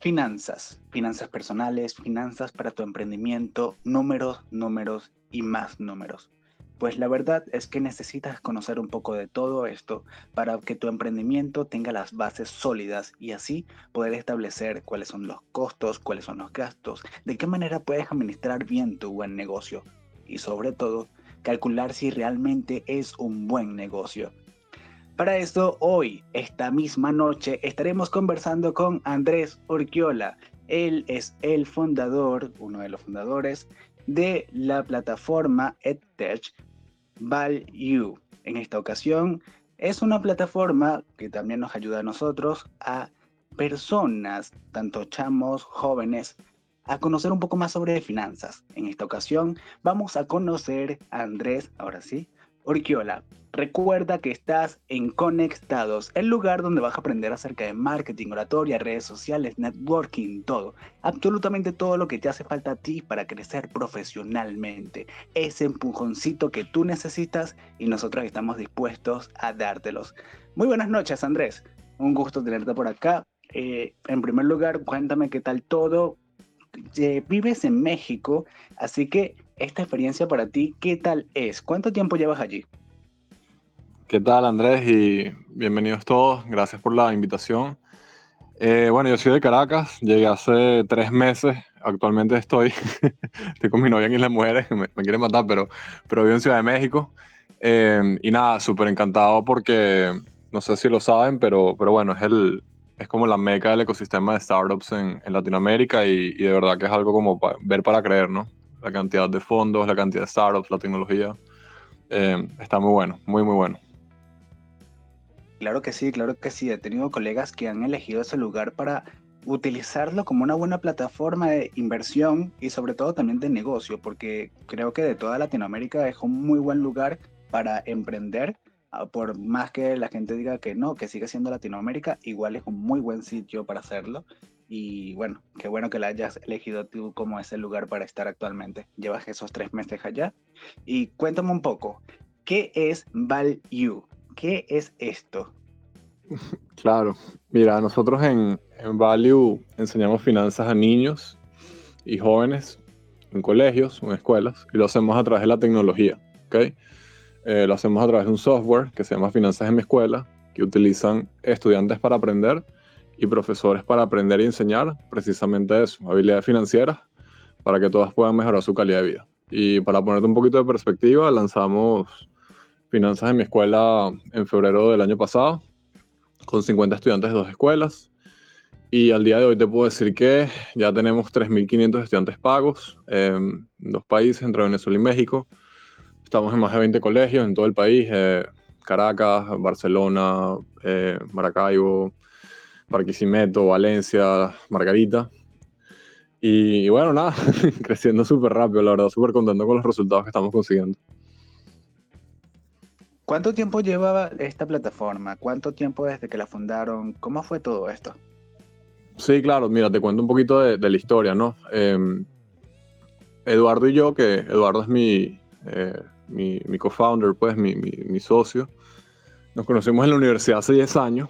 Finanzas, finanzas personales, finanzas para tu emprendimiento, números, números y más números. Pues la verdad es que necesitas conocer un poco de todo esto para que tu emprendimiento tenga las bases sólidas y así poder establecer cuáles son los costos, cuáles son los gastos, de qué manera puedes administrar bien tu buen negocio y sobre todo calcular si realmente es un buen negocio. Para esto, hoy, esta misma noche, estaremos conversando con Andrés Urquiola. Él es el fundador, uno de los fundadores de la plataforma EdTech Value. En esta ocasión, es una plataforma que también nos ayuda a nosotros, a personas, tanto chamos, jóvenes, a conocer un poco más sobre finanzas. En esta ocasión vamos a conocer a Andrés, ahora sí, Orquiola. Recuerda que estás en Conectados, el lugar donde vas a aprender acerca de marketing, oratoria, redes sociales, networking, todo. Absolutamente todo lo que te hace falta a ti para crecer profesionalmente. Ese empujoncito que tú necesitas y nosotros estamos dispuestos a dártelos. Muy buenas noches, Andrés. Un gusto tenerte por acá. Eh, en primer lugar, cuéntame qué tal todo, eh, vives en México, así que esta experiencia para ti, ¿qué tal es? ¿Cuánto tiempo llevas allí? ¿Qué tal Andrés? Y bienvenidos todos, gracias por la invitación. Eh, bueno, yo soy de Caracas, llegué hace tres meses, actualmente estoy, estoy con mi novia en Isla Mujeres, me, me quiere matar, pero, pero vivo en Ciudad de México. Eh, y nada, súper encantado porque, no sé si lo saben, pero, pero bueno, es el, es como la meca del ecosistema de startups en, en Latinoamérica y, y, de verdad que es algo como ver para creer, ¿no? La cantidad de fondos, la cantidad de startups, la tecnología. Eh, está muy bueno, muy, muy bueno. Claro que sí, claro que sí. He tenido colegas que han elegido ese lugar para utilizarlo como una buena plataforma de inversión y sobre todo también de negocio, porque creo que de toda Latinoamérica es un muy buen lugar para emprender Ah, por más que la gente diga que no, que sigue siendo Latinoamérica, igual es un muy buen sitio para hacerlo. Y bueno, qué bueno que la hayas elegido tú como ese lugar para estar actualmente. Llevas esos tres meses allá. Y cuéntame un poco, ¿qué es Value? ¿Qué es esto? Claro, mira, nosotros en, en Value enseñamos finanzas a niños y jóvenes en colegios en escuelas y lo hacemos a través de la tecnología, ¿ok? Eh, lo hacemos a través de un software que se llama Finanzas en mi escuela, que utilizan estudiantes para aprender y profesores para aprender y enseñar precisamente eso, habilidades financieras, para que todas puedan mejorar su calidad de vida. Y para ponerte un poquito de perspectiva, lanzamos Finanzas en mi escuela en febrero del año pasado, con 50 estudiantes de dos escuelas. Y al día de hoy te puedo decir que ya tenemos 3.500 estudiantes pagos en dos países, entre Venezuela y México Estamos en más de 20 colegios en todo el país, eh, Caracas, Barcelona, eh, Maracaibo, Barquisimeto, Valencia, Margarita. Y, bueno, nada, creciendo súper rápido, la verdad, súper contento con los resultados que estamos consiguiendo. ¿Cuánto tiempo llevaba esta plataforma? ¿Cuánto tiempo desde que la fundaron? ¿Cómo fue todo esto? Sí, claro, mira, te cuento un poquito de, la historia, ¿no? Em, Eduardo y yo, que Eduardo es mi, eh, mi, mi co-founder, pues mi, mi, socio. Nos conocimos en la universidad hace 10 años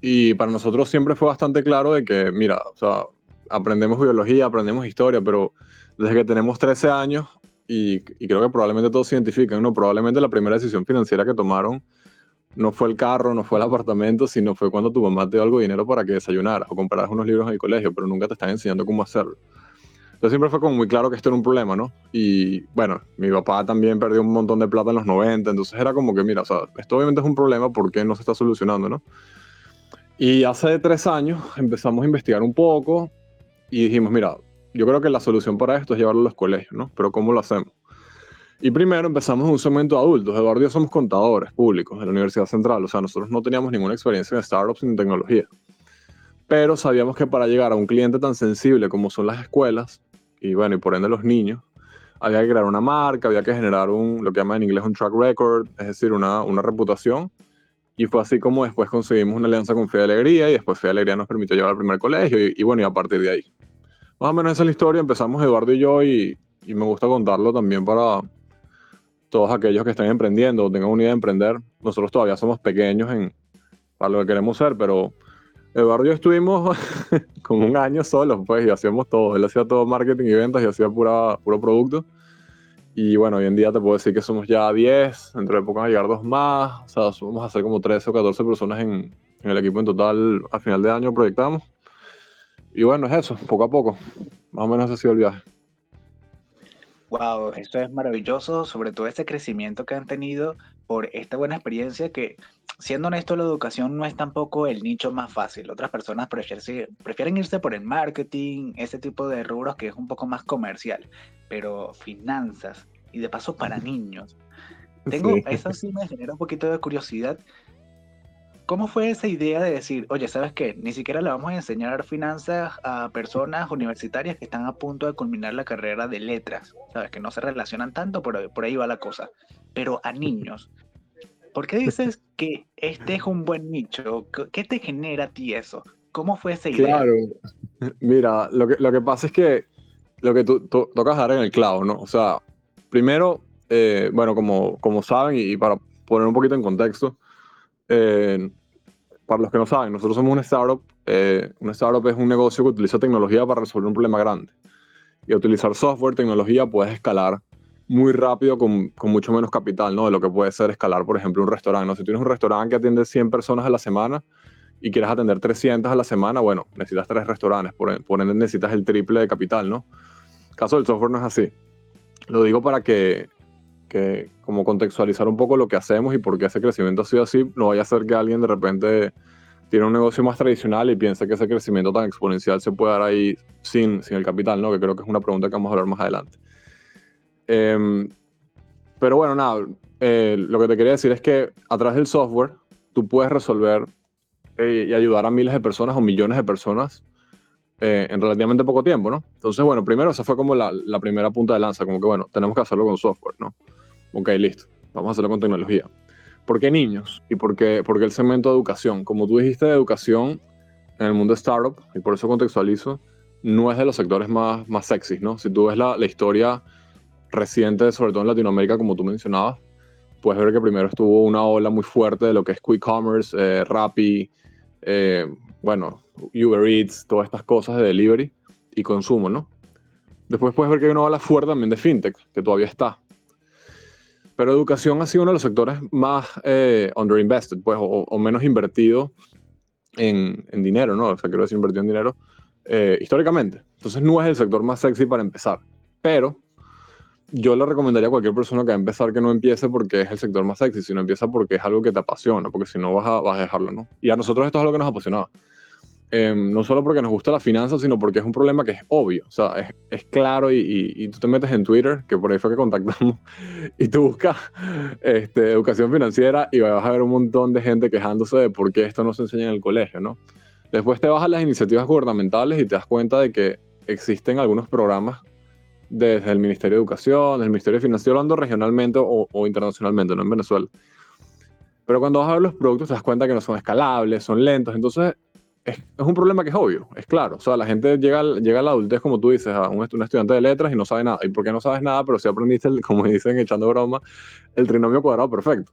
y para nosotros siempre fue bastante claro de que, mira, o sea, aprendemos biología, aprendemos historia, pero desde que tenemos 13 años, y, y, creo que probablemente todos se identifican, ¿no? Probablemente la primera decisión financiera que tomaron no fue el carro, no fue el apartamento, sino fue cuando tu mamá te dio algo de dinero para que desayunaras o compraras unos libros en el colegio, pero nunca te están enseñando cómo hacerlo. Entonces siempre fue como muy claro que esto era un problema, ¿no? Y bueno, mi papá también perdió un montón de plata en los 90, entonces era como que, mira, o sea, esto obviamente es un problema, ¿por qué no se está solucionando, no? Y hace tres años empezamos a investigar un poco y dijimos, mira, yo creo que la solución para esto es llevarlo a los colegios, ¿no? Pero ¿cómo lo hacemos? Y primero empezamos en un segmento de adultos. Eduardo y yo somos contadores públicos de la Universidad Central. O sea, nosotros no teníamos ninguna experiencia en startups ni en tecnología. Pero sabíamos que para llegar a un cliente tan sensible como son las escuelas, y bueno, y por ende los niños, había que crear una marca, había que generar un, lo que llaman en inglés un track record, es decir, una, una reputación. Y fue así como después conseguimos una alianza con Fe de Alegría y después Fe de Alegría nos permitió llevar al primer colegio y, bueno, y a partir de ahí. Más o menos esa es la historia, empezamos Eduardo y yo y, y me gusta contarlo también para todos aquellos que estén emprendiendo o tengan una idea de emprender. Nosotros todavía somos pequeños en, para lo que queremos ser, pero Eduardo y yo estuvimos como un año solos, pues, y hacíamos todo. Él hacía todo marketing y ventas y hacía pura, puro producto. Y bueno, hoy en día te puedo decir que somos ya 10, dentro de poco van a llegar dos más, o sea, vamos a ser como 13 o 14 personas en, en el equipo en total a final de año proyectamos. Y bueno, es eso, poco a poco. Más o menos ha sido el viaje. Wow, eso es maravilloso, sobre todo ese crecimiento que han tenido por esta buena experiencia que, siendo honesto, la educación no es tampoco el nicho más fácil. Otras personas prefieren, prefieren irse por el marketing, ese tipo de rubros que es un poco más comercial, pero finanzas y de paso para niños. Tengo, eso sí me genera un poquito de curiosidad ¿Cómo fue esa idea de decir, oye, ¿sabes qué? Ni siquiera le vamos a enseñar finanzas a personas universitarias que están a punto de culminar la carrera de letras, ¿sabes? Que no se relacionan tanto, pero por ahí va la cosa. Pero a niños. ¿Por qué dices que este es un buen nicho? ¿Qué te genera a ti eso? ¿Cómo fue esa idea? Claro, mira, lo que, lo que pasa es que lo que tú, tocas dar en el clavo, ¿no? O sea, primero, eh, bueno, como, como saben, y para poner un poquito en contexto, eh, para los que no saben, nosotros somos una startup. Eh, una startup es un negocio que utiliza tecnología para resolver un problema grande. Y utilizar software, tecnología, puedes escalar muy rápido con, con, mucho menos capital, ¿no? De lo que puede ser escalar, por ejemplo, un restaurante. ¿no? Si tienes un restaurante que atiende 100 personas a la semana y quieres atender 300 a la semana, bueno, necesitas tres restaurantes, por, por ende necesitas el triple de capital, ¿no? El caso del software no es así. Lo digo para que que como contextualizar un poco lo que hacemos y por qué ese crecimiento ha sido así, no vaya a ser que alguien de repente tiene un negocio más tradicional y piense que ese crecimiento tan exponencial se puede dar ahí sin, sin el capital, ¿no? Que creo que es una pregunta que vamos a hablar más adelante. Em, pero bueno, nada, eh, lo que te quería decir es que a través del software tú puedes resolver eh, y ayudar a miles de personas o millones de personas eh, en relativamente poco tiempo, ¿no? Entonces, bueno, primero esa fue como la, la primera punta de lanza, como que, bueno, tenemos que hacerlo con software, ¿no? Ok, listo. Vamos a hacerlo con tecnología. ¿Por qué niños? ¿Y por qué, el segmento de educación? Como tú dijiste, de educación en el mundo startup, y por eso contextualizo, no es de los sectores más, más sexys, ¿no? Si tú ves la, la historia reciente, sobre todo en Latinoamérica, como tú mencionabas, puedes ver que primero estuvo una ola muy fuerte de lo que es quick commerce, eh, Rappi, eh, bueno, Uber Eats, todas estas cosas de delivery y consumo, ¿no? Después puedes ver que hay una ola fuerte también de fintech, que todavía está. Pero educación ha sido uno de los sectores más eh, underinvested, pues, o, menos invertido en, en, dinero, ¿no? O sea, quiero decir, invertido en dinero eh, históricamente. Entonces no es el sector más sexy para empezar. Pero yo le recomendaría a cualquier persona que va a empezar que no empiece porque es el sector más sexy, sino empieza porque es algo que te apasiona, porque si no vas a, vas a dejarlo, ¿no? Y a nosotros esto es algo que nos apasionaba. Em, no solo porque nos gusta la finanza, sino porque es un problema que es obvio, o sea, es, es claro y, y, tú te metes en Twitter, que por ahí fue que contactamos, y tú buscas este, educación financiera y vas a ver un montón de gente quejándose de por qué esto no se enseña en el colegio, ¿no? Después te vas a las iniciativas gubernamentales y te das cuenta de que existen algunos programas desde el Ministerio de Educación, desde el Ministerio de Finanzas, hablando regionalmente o, o internacionalmente, no en Venezuela. Pero cuando vas a ver los productos te das cuenta que no son escalables, son lentos, entonces es, un problema que es obvio, es claro. O sea, la gente llega, llega a la adultez, como tú dices, a un, estudiante de letras y no sabe nada. ¿Y por qué no sabes nada? Pero si aprendiste, como dicen, echando broma, el trinomio cuadrado perfecto.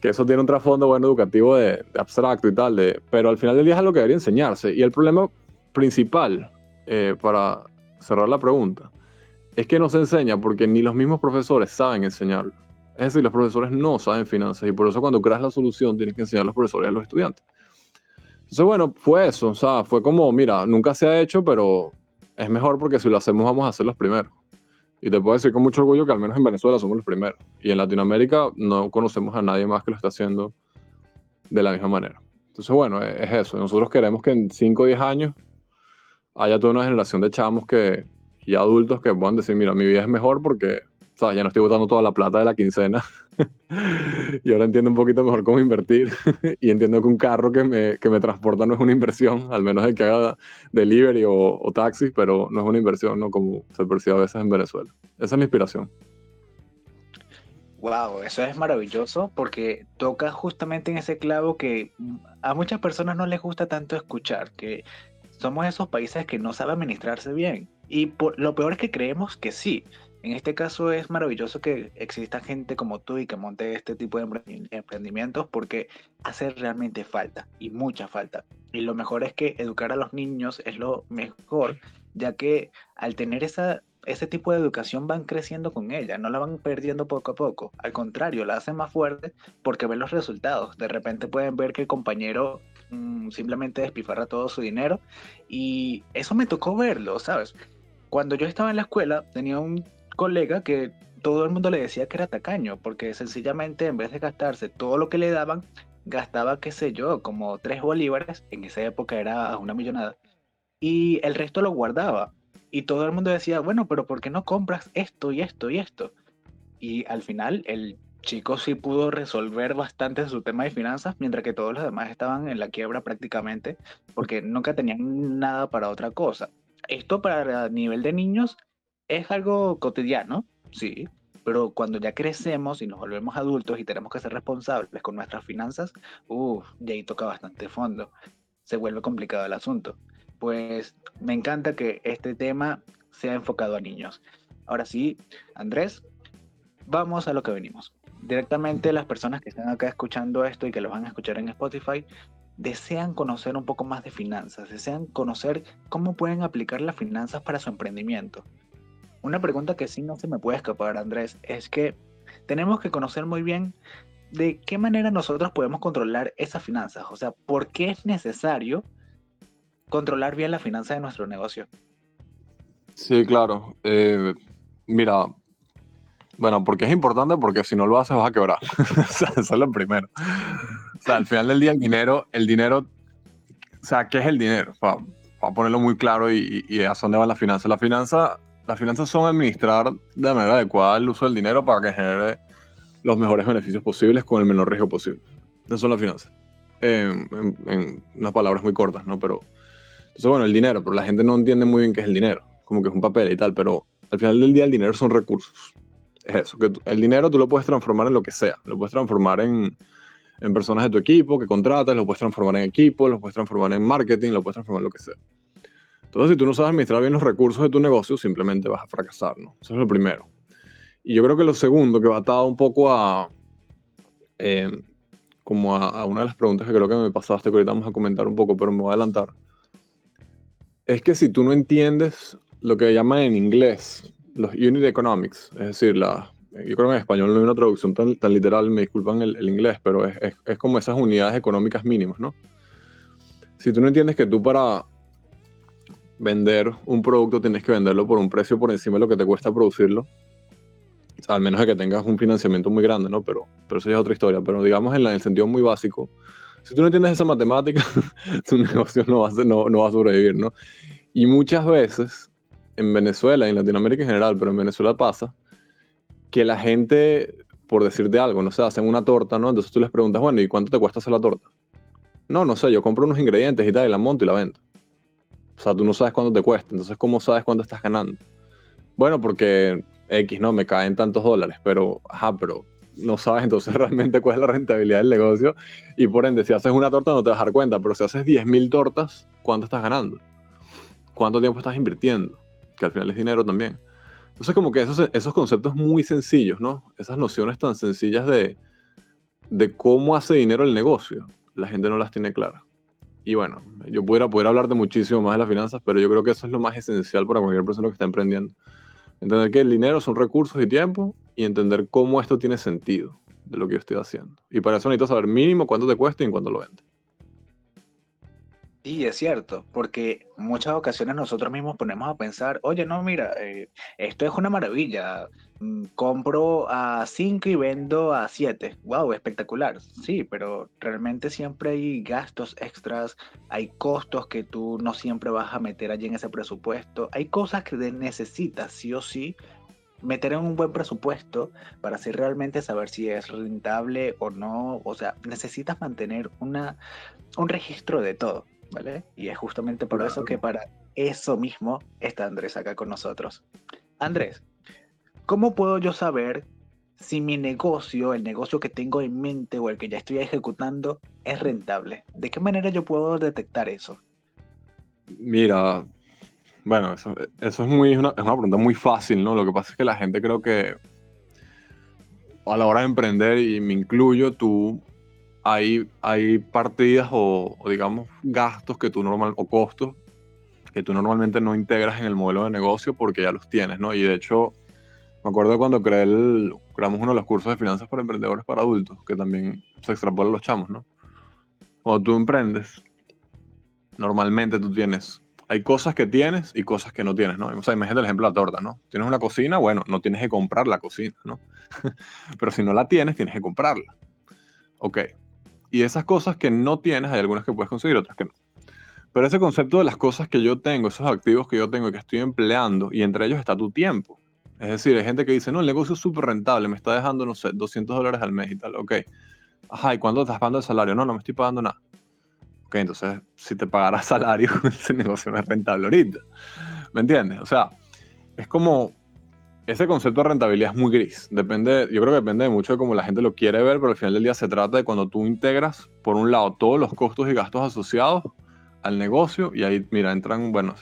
Que eso tiene un trasfondo bueno educativo de, abstracto y tal. De, pero al final del día es algo que debería enseñarse. Y el problema principal, eh, para cerrar la pregunta, es que no se enseña porque ni los mismos profesores saben enseñarlo. Es decir, los profesores no saben finanzas y por eso cuando creas la solución tienes que enseñar a los profesores a los estudiantes. Entonces, bueno, fue eso. O sea, fue como, mira, nunca se ha hecho, pero es mejor porque si lo hacemos vamos a ser los primeros. Y te puedo decir con mucho orgullo que al menos en Venezuela somos los primeros. Y en Latinoamérica no conocemos a nadie más que lo está haciendo de la misma manera. Entonces, bueno, es, eso. Nosotros queremos que en 5 o 10 años haya toda una generación de chamos que, y adultos que puedan decir, mira, mi vida es mejor porque ya no estoy botando toda la plata de la quincena y ahora entiendo un poquito mejor cómo invertir y entiendo que un carro que me, que me transporta no es una inversión, al menos el que haga delivery o, o taxi, pero no es una inversión, ¿no? Como se percibe a veces en Venezuela. Esa es mi inspiración. Wow, eso es maravilloso porque toca justamente en ese clavo que a muchas personas no les gusta tanto escuchar, que somos esos países que no saben administrarse bien. Y por, lo peor es que creemos que sí, En este caso es maravilloso que exista gente como tú y que monte este tipo de emprendimientos porque hace realmente falta y mucha falta. Y lo mejor es que educar a los niños es lo mejor, ya que al tener esa, ese tipo de educación van creciendo con ella, no la van perdiendo poco a poco. Al contrario, la hacen más fuerte porque ven los resultados. De repente pueden ver que el compañero mm, simplemente despifarra todo su dinero y eso me tocó verlo, ¿sabes? Cuando yo estaba en la escuela tenía un colega que todo el mundo le decía que era tacaño porque sencillamente en vez de gastarse todo lo que le daban, gastaba, qué sé yo, como tres bolívares, en esa época era una millonada, y el resto lo guardaba. Y todo el mundo decía, bueno, pero ¿por qué no compras esto y esto y esto? Y al final el chico sí pudo resolver bastante su tema de finanzas, mientras que todos los demás estaban en la quiebra prácticamente, porque nunca tenían nada para otra cosa. Esto para nivel de niños es algo cotidiano, sí, pero cuando ya crecemos y nos volvemos adultos y tenemos que ser responsables con nuestras finanzas, uff, ya ahí toca bastante fondo. Se vuelve complicado el asunto. Pues me encanta que este tema sea enfocado a niños. Ahora sí, Andrés, vamos a lo que venimos. Directamente las personas que están acá escuchando esto y que lo van a escuchar en Spotify, desean conocer un poco más de finanzas, desean conocer cómo pueden aplicar las finanzas para su emprendimiento. Una pregunta que sí no se me puede escapar, Andrés, es que tenemos que conocer muy bien de qué manera nosotros podemos controlar esas finanzas. O sea, ¿por qué es necesario controlar bien la finanza de nuestro negocio? Sí, claro. Eh, mira, bueno, porque es importante, porque si no lo haces vas a quebrar. eso es lo primero. O sea, al final del día el dinero, el dinero, o sea, ¿qué es el dinero? Para, ponerlo muy claro y, y, a dónde van las finanzas. La finanza las finanzas son administrar de manera adecuada el uso del dinero para que genere los mejores beneficios posibles con el menor riesgo posible. Esas son las finanzas. En, unas palabras muy cortas, ¿no? Pero, entonces, bueno, el dinero, pero la gente no entiende muy bien qué es el dinero, como que es un papel y tal, pero al final del día el dinero son recursos. Es eso, que el dinero tú lo puedes transformar en lo que sea, lo puedes transformar en, en personas de tu equipo que contratas, lo puedes transformar en equipo, lo puedes transformar en marketing, lo puedes transformar en lo que sea. Entonces, si tú no sabes administrar bien los recursos de tu negocio, simplemente vas a fracasar, ¿no? Eso es lo primero. Y yo creo que lo segundo, que va atado un poco a, eh, como a, una de las preguntas que creo que me pasaste, que ahorita vamos a comentar un poco, pero me voy a adelantar, es que si tú no entiendes lo que llaman en inglés los unit economics, es decir, yo creo que en español no hay una traducción tan, tan literal, me disculpan el, el inglés, pero es, es, es como esas unidades económicas mínimas, ¿no? Si tú no entiendes que tú para vender un producto tienes que venderlo por un precio por encima de lo que te cuesta producirlo. al menos de que tengas un financiamiento muy grande, ¿no? Pero, pero eso ya es otra historia. Pero digamos en, el sentido muy básico, si tú no entiendes esa matemática, tu negocio no va, a, no, no va a sobrevivir, ¿no? Y muchas veces en Venezuela en Latinoamérica en general, pero en Venezuela pasa que la gente, por decirte algo, no sé, hacen una torta, ¿no? Entonces tú les preguntas, bueno, ¿y cuánto te cuesta hacer la torta? No, no sé, yo compro unos ingredientes y tal, y la monto y la vendo. O sea, tú no sabes cuánto te cuesta, entonces ¿cómo sabes cuánto estás ganando? Bueno, porque X, ¿no? Me caen tantos dólares, pero, ajá, pero no sabes entonces realmente cuál es la rentabilidad del negocio y por ende, si haces una torta no te vas a dar cuenta, pero si haces 10.000 tortas, ¿cuánto estás ganando? ¿Cuánto tiempo estás invirtiendo? Que al final es dinero también. Entonces como que esos, esos conceptos muy sencillos, ¿no? Esas nociones tan sencillas de, de cómo hace dinero el negocio, la gente no las tiene claras. Y bueno, yo pudiera poder hablar de muchísimo más de las finanzas, pero yo creo que eso es lo más esencial para cualquier persona que está emprendiendo. Entender que el dinero son recursos y tiempo y entender cómo esto tiene sentido de lo que yo estoy haciendo. Y para eso necesito saber mínimo cuánto te cuesta y en cuánto lo vendes. Sí, es cierto, porque muchas ocasiones nosotros mismos ponemos a pensar, oye, no, mira, eh, esto es una maravilla, mm, compro a 5 y vendo a 7, wow, espectacular, sí, pero realmente siempre hay gastos extras, hay costos que tú no siempre vas a meter allí en ese presupuesto, hay cosas que necesitas sí o sí meter en un buen presupuesto para así realmente saber si es rentable o no, o sea, necesitas mantener una, un registro de todo. Y es justamente por eso que para eso mismo está Andrés acá con nosotros. Andrés, ¿cómo puedo yo saber si mi negocio, el negocio que tengo en mente o el que ya estoy ejecutando es rentable? ¿De qué manera yo puedo detectar eso? Mira, Bueno, eso, eso es, muy, una, es una pregunta muy fácil, ¿no? Lo que pasa es que la gente creo que a la hora de emprender, y me incluyo, tú, hay, hay partidas o, digamos gastos que tú normal, o costos que tú normalmente no integras en el modelo de negocio porque ya los tienes, ¿no? Y de hecho, me acuerdo cuando creé el, creamos uno de los cursos de finanzas para emprendedores para adultos, que también se extrapola a los chamos, ¿no? Cuando tú emprendes, normalmente tú tienes hay cosas que tienes y cosas que no tienes, ¿no? O sea, imagínate el ejemplo de la torta, ¿no? Tienes una cocina, bueno, no tienes que comprar la cocina, ¿no? Pero si no la tienes, tienes que comprarla. Ok. Y esas cosas que no tienes, hay algunas que puedes conseguir, otras que no. Pero ese concepto de las cosas que yo tengo, esos activos que yo tengo y que estoy empleando, y entre ellos está tu tiempo. Es decir, hay gente que dice, no, el negocio es súper rentable, me está dejando, no sé, 200 dólares al mes y tal. Ok. Ajá, ¿y cuándo estás pagando el salario? No, no me estoy pagando nada entonces si te pagara salario, ese negocio no es rentable ahorita. ¿Me entiendes? O sea, es como ese concepto de rentabilidad es muy gris. Depende, yo creo que depende mucho de cómo la gente lo quiere ver, pero al final del día se trata de cuando tú integras, por un lado, todos los costos y gastos asociados al negocio, y ahí, mira, entran, bueno,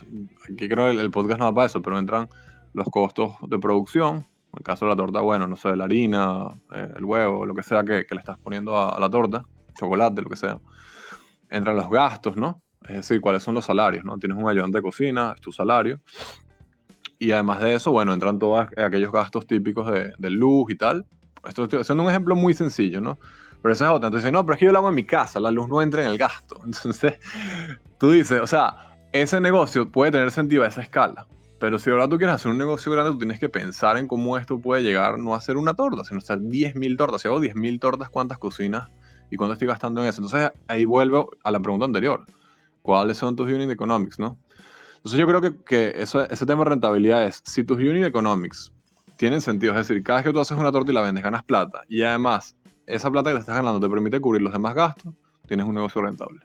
aquí creo que el, podcast no va para eso, pero entran los costos de producción, en el caso de la torta, bueno, no sé, la harina, eh, el huevo, lo que sea que, le estás poniendo a, la torta, chocolate, lo que sea entran los gastos, ¿no? Es decir, cuáles son los salarios, ¿no? Tienes un ayudante de cocina, es tu salario. Y además de eso, bueno, entran todos aquellos gastos típicos de, luz y tal. Esto estoy haciendo un ejemplo muy sencillo, ¿no? Pero eso es otra. Entonces, no, pero es que yo lo hago en mi casa, la luz no entra en el gasto. Entonces, tú dices, o sea, ese negocio puede tener sentido a esa escala. Pero si ahora tú quieres hacer un negocio grande, tú tienes que pensar en cómo esto puede llegar no a ser una torta, sino a ser 10.000 tortas. Si hago 10.000 tortas, ¿cuántas cocinas y cuánto estoy gastando en eso. Entonces ahí vuelvo a la pregunta anterior. ¿Cuáles son tus unit economics, no? Entonces yo creo que, eso, ese tema de rentabilidad es, si tus unit economics tienen sentido, es decir, cada vez que tú haces una torta y la vendes, ganas plata, y además esa plata que te estás ganando te permite cubrir los demás gastos, tienes un negocio rentable.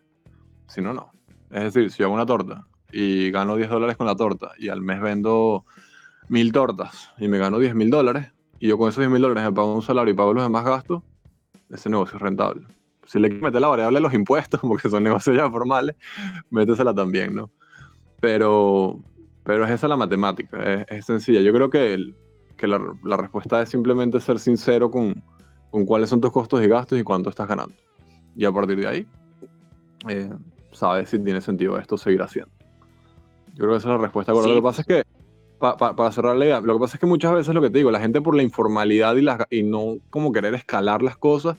Si no, no. Es decir, si yo hago una torta y gano 10 dólares con la torta y al mes vendo mil tortas y me gano 10 mil dólares y yo con esos 10 mil dólares me pago un salario y pago los demás gastos, ese negocio es rentable si le quieres meter la variable de los impuestos, porque son negocios ya formales, métesela también, ¿no? Pero, pero es esa la matemática, es, sencilla. Yo creo que, que la, la, respuesta es simplemente ser sincero con, con, cuáles son tus costos y gastos y cuánto estás ganando. Y a partir de ahí, eh, sabes si tiene sentido esto seguir haciendo. Yo creo que esa es la respuesta. Lo que pasa es que, para cerrar la idea, lo que pasa es que muchas veces lo que te digo, la gente por la informalidad y, la, y no como querer escalar las cosas,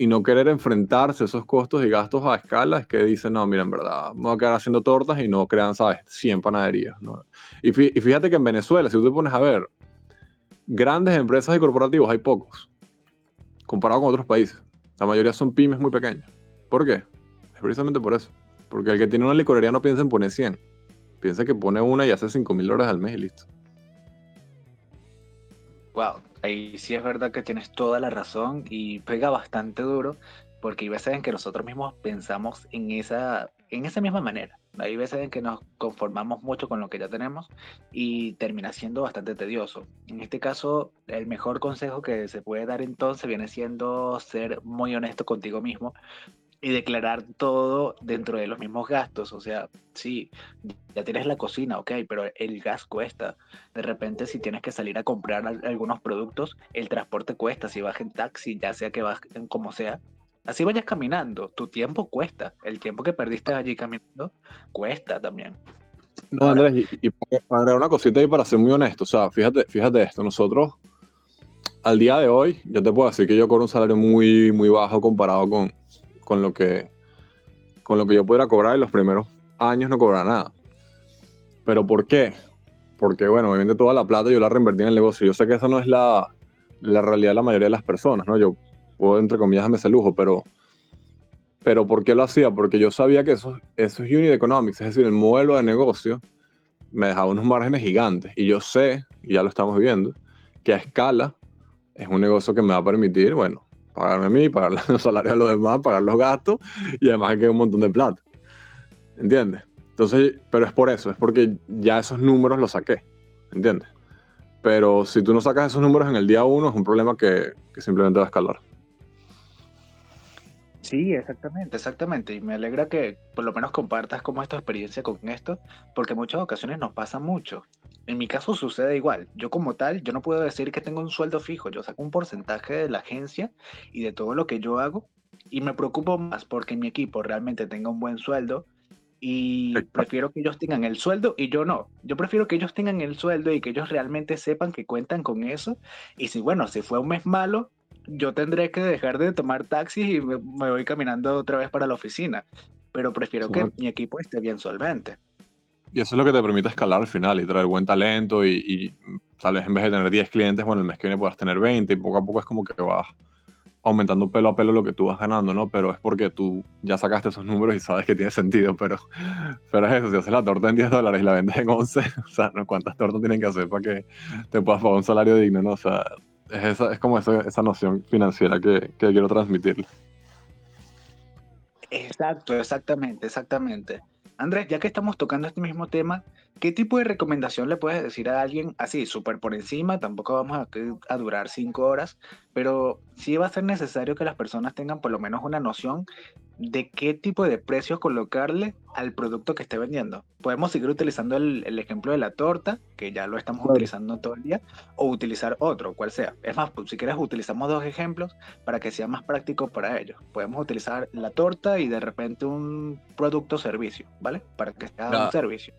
y no querer enfrentarse a esos costos y gastos a escala es que dicen, no, mira, en verdad, me voy a quedar haciendo tortas y no crean, ¿sabes? 100 panaderías. ¿no? Y, fíjate que en Venezuela, si tú te pones a ver, grandes empresas y corporativos hay pocos, comparado con otros países. La mayoría son pymes muy pequeñas. ¿Por qué? Es precisamente por eso. Porque el que tiene una licorería no piensa en poner 100. Piensa que pone una y hace 5 mil dólares al mes y listo. Wow, ahí sí es verdad que tienes toda la razón y pega bastante duro porque hay veces en que nosotros mismos pensamos en esa, en esa misma manera. Hay veces en que nos conformamos mucho con lo que ya tenemos y termina siendo bastante tedioso. En este caso, el mejor consejo que se puede dar entonces viene siendo ser muy honesto contigo mismo y declarar todo dentro de los mismos gastos. O sea, sí, ya tienes la cocina, ok, pero el gas cuesta. De repente, si tienes que salir a comprar algunos productos, el transporte cuesta. Si vas en taxi, ya sea que vas en como sea. Así vayas caminando, tu tiempo cuesta. El tiempo que perdiste allí caminando cuesta también. No, Andrés, y, para agregar una cosita ahí para ser muy honesto, o sea, fíjate, fíjate esto, nosotros al día de hoy, yo te puedo decir que yo cobro un salario muy, muy bajo comparado con, con lo que, con lo que yo pudiera cobrar en los primeros años no cobrar nada. ¿Pero por qué? Porque, bueno, obviamente toda la plata yo la reinvertí en el negocio. Yo sé que esa no es la, la realidad de la mayoría de las personas, ¿no? Yo puedo, entre comillas, darme ese lujo, pero, pero ¿por qué lo hacía? Porque yo sabía que esos, esos unit economics, es decir, el modelo de negocio, me dejaba unos márgenes gigantes. Y yo sé, y ya lo estamos viendo, que a escala es un negocio que me va a permitir, bueno, pagarme a mí, pagar los salarios a los demás, pagar los gastos y además que un montón de plata. ¿Entiendes? Entonces, pero es por eso, es porque ya esos números los saqué. ¿Entiendes? Pero si tú no sacas esos números en el día uno, es un problema que, que simplemente va a escalar. Sí, exactamente, exactamente. Y me alegra que por lo menos compartas como esta experiencia con esto, porque en muchas ocasiones nos pasa mucho. En mi caso sucede igual. Yo como tal, yo no puedo decir que tengo un sueldo fijo. Yo saco un porcentaje de la agencia y de todo lo que yo hago. Y me preocupo más porque mi equipo realmente tenga un buen sueldo y prefiero que ellos tengan el sueldo y yo no. Yo prefiero que ellos tengan el sueldo y que ellos realmente sepan que cuentan con eso. Y si, bueno, si fue un mes malo, yo tendré que dejar de tomar taxis y me, voy caminando otra vez para la oficina. Pero prefiero que mi equipo esté bien solvente. Y eso es lo que te permite escalar al final y traer buen talento y, y en vez de tener 10 clientes, bueno, el mes que viene puedas tener 20 y poco a poco es como que vas aumentando pelo a pelo lo que tú vas ganando, ¿no? Pero es porque tú ya sacaste esos números y sabes que tiene sentido, pero, pero es eso, si haces la torta en 10 dólares y la vendes en 11, o sea, ¿cuántas tortas tienen que hacer para que te puedas pagar un salario digno, ¿no? O sea, es, esa, es como esa, esa noción financiera que, que quiero transmitirle. Exacto, exactamente, exactamente. Andrés, ya que estamos tocando este mismo tema, ¿qué tipo de recomendación le puedes decir a alguien así, súper por encima? Tampoco vamos a, a, durar cinco horas, pero sí va a ser necesario que las personas tengan por lo menos una noción de qué tipo de precios colocarle al producto que esté vendiendo. Podemos seguir utilizando el, el ejemplo de la torta, que ya lo estamos utilizando todo el día, o utilizar otro, cual sea. Es más, pues, si quieres utilizamos dos ejemplos para que sea más práctico para ellos. Podemos utilizar la torta y de repente un producto o servicio, ¿vale? Para que sea un servicio.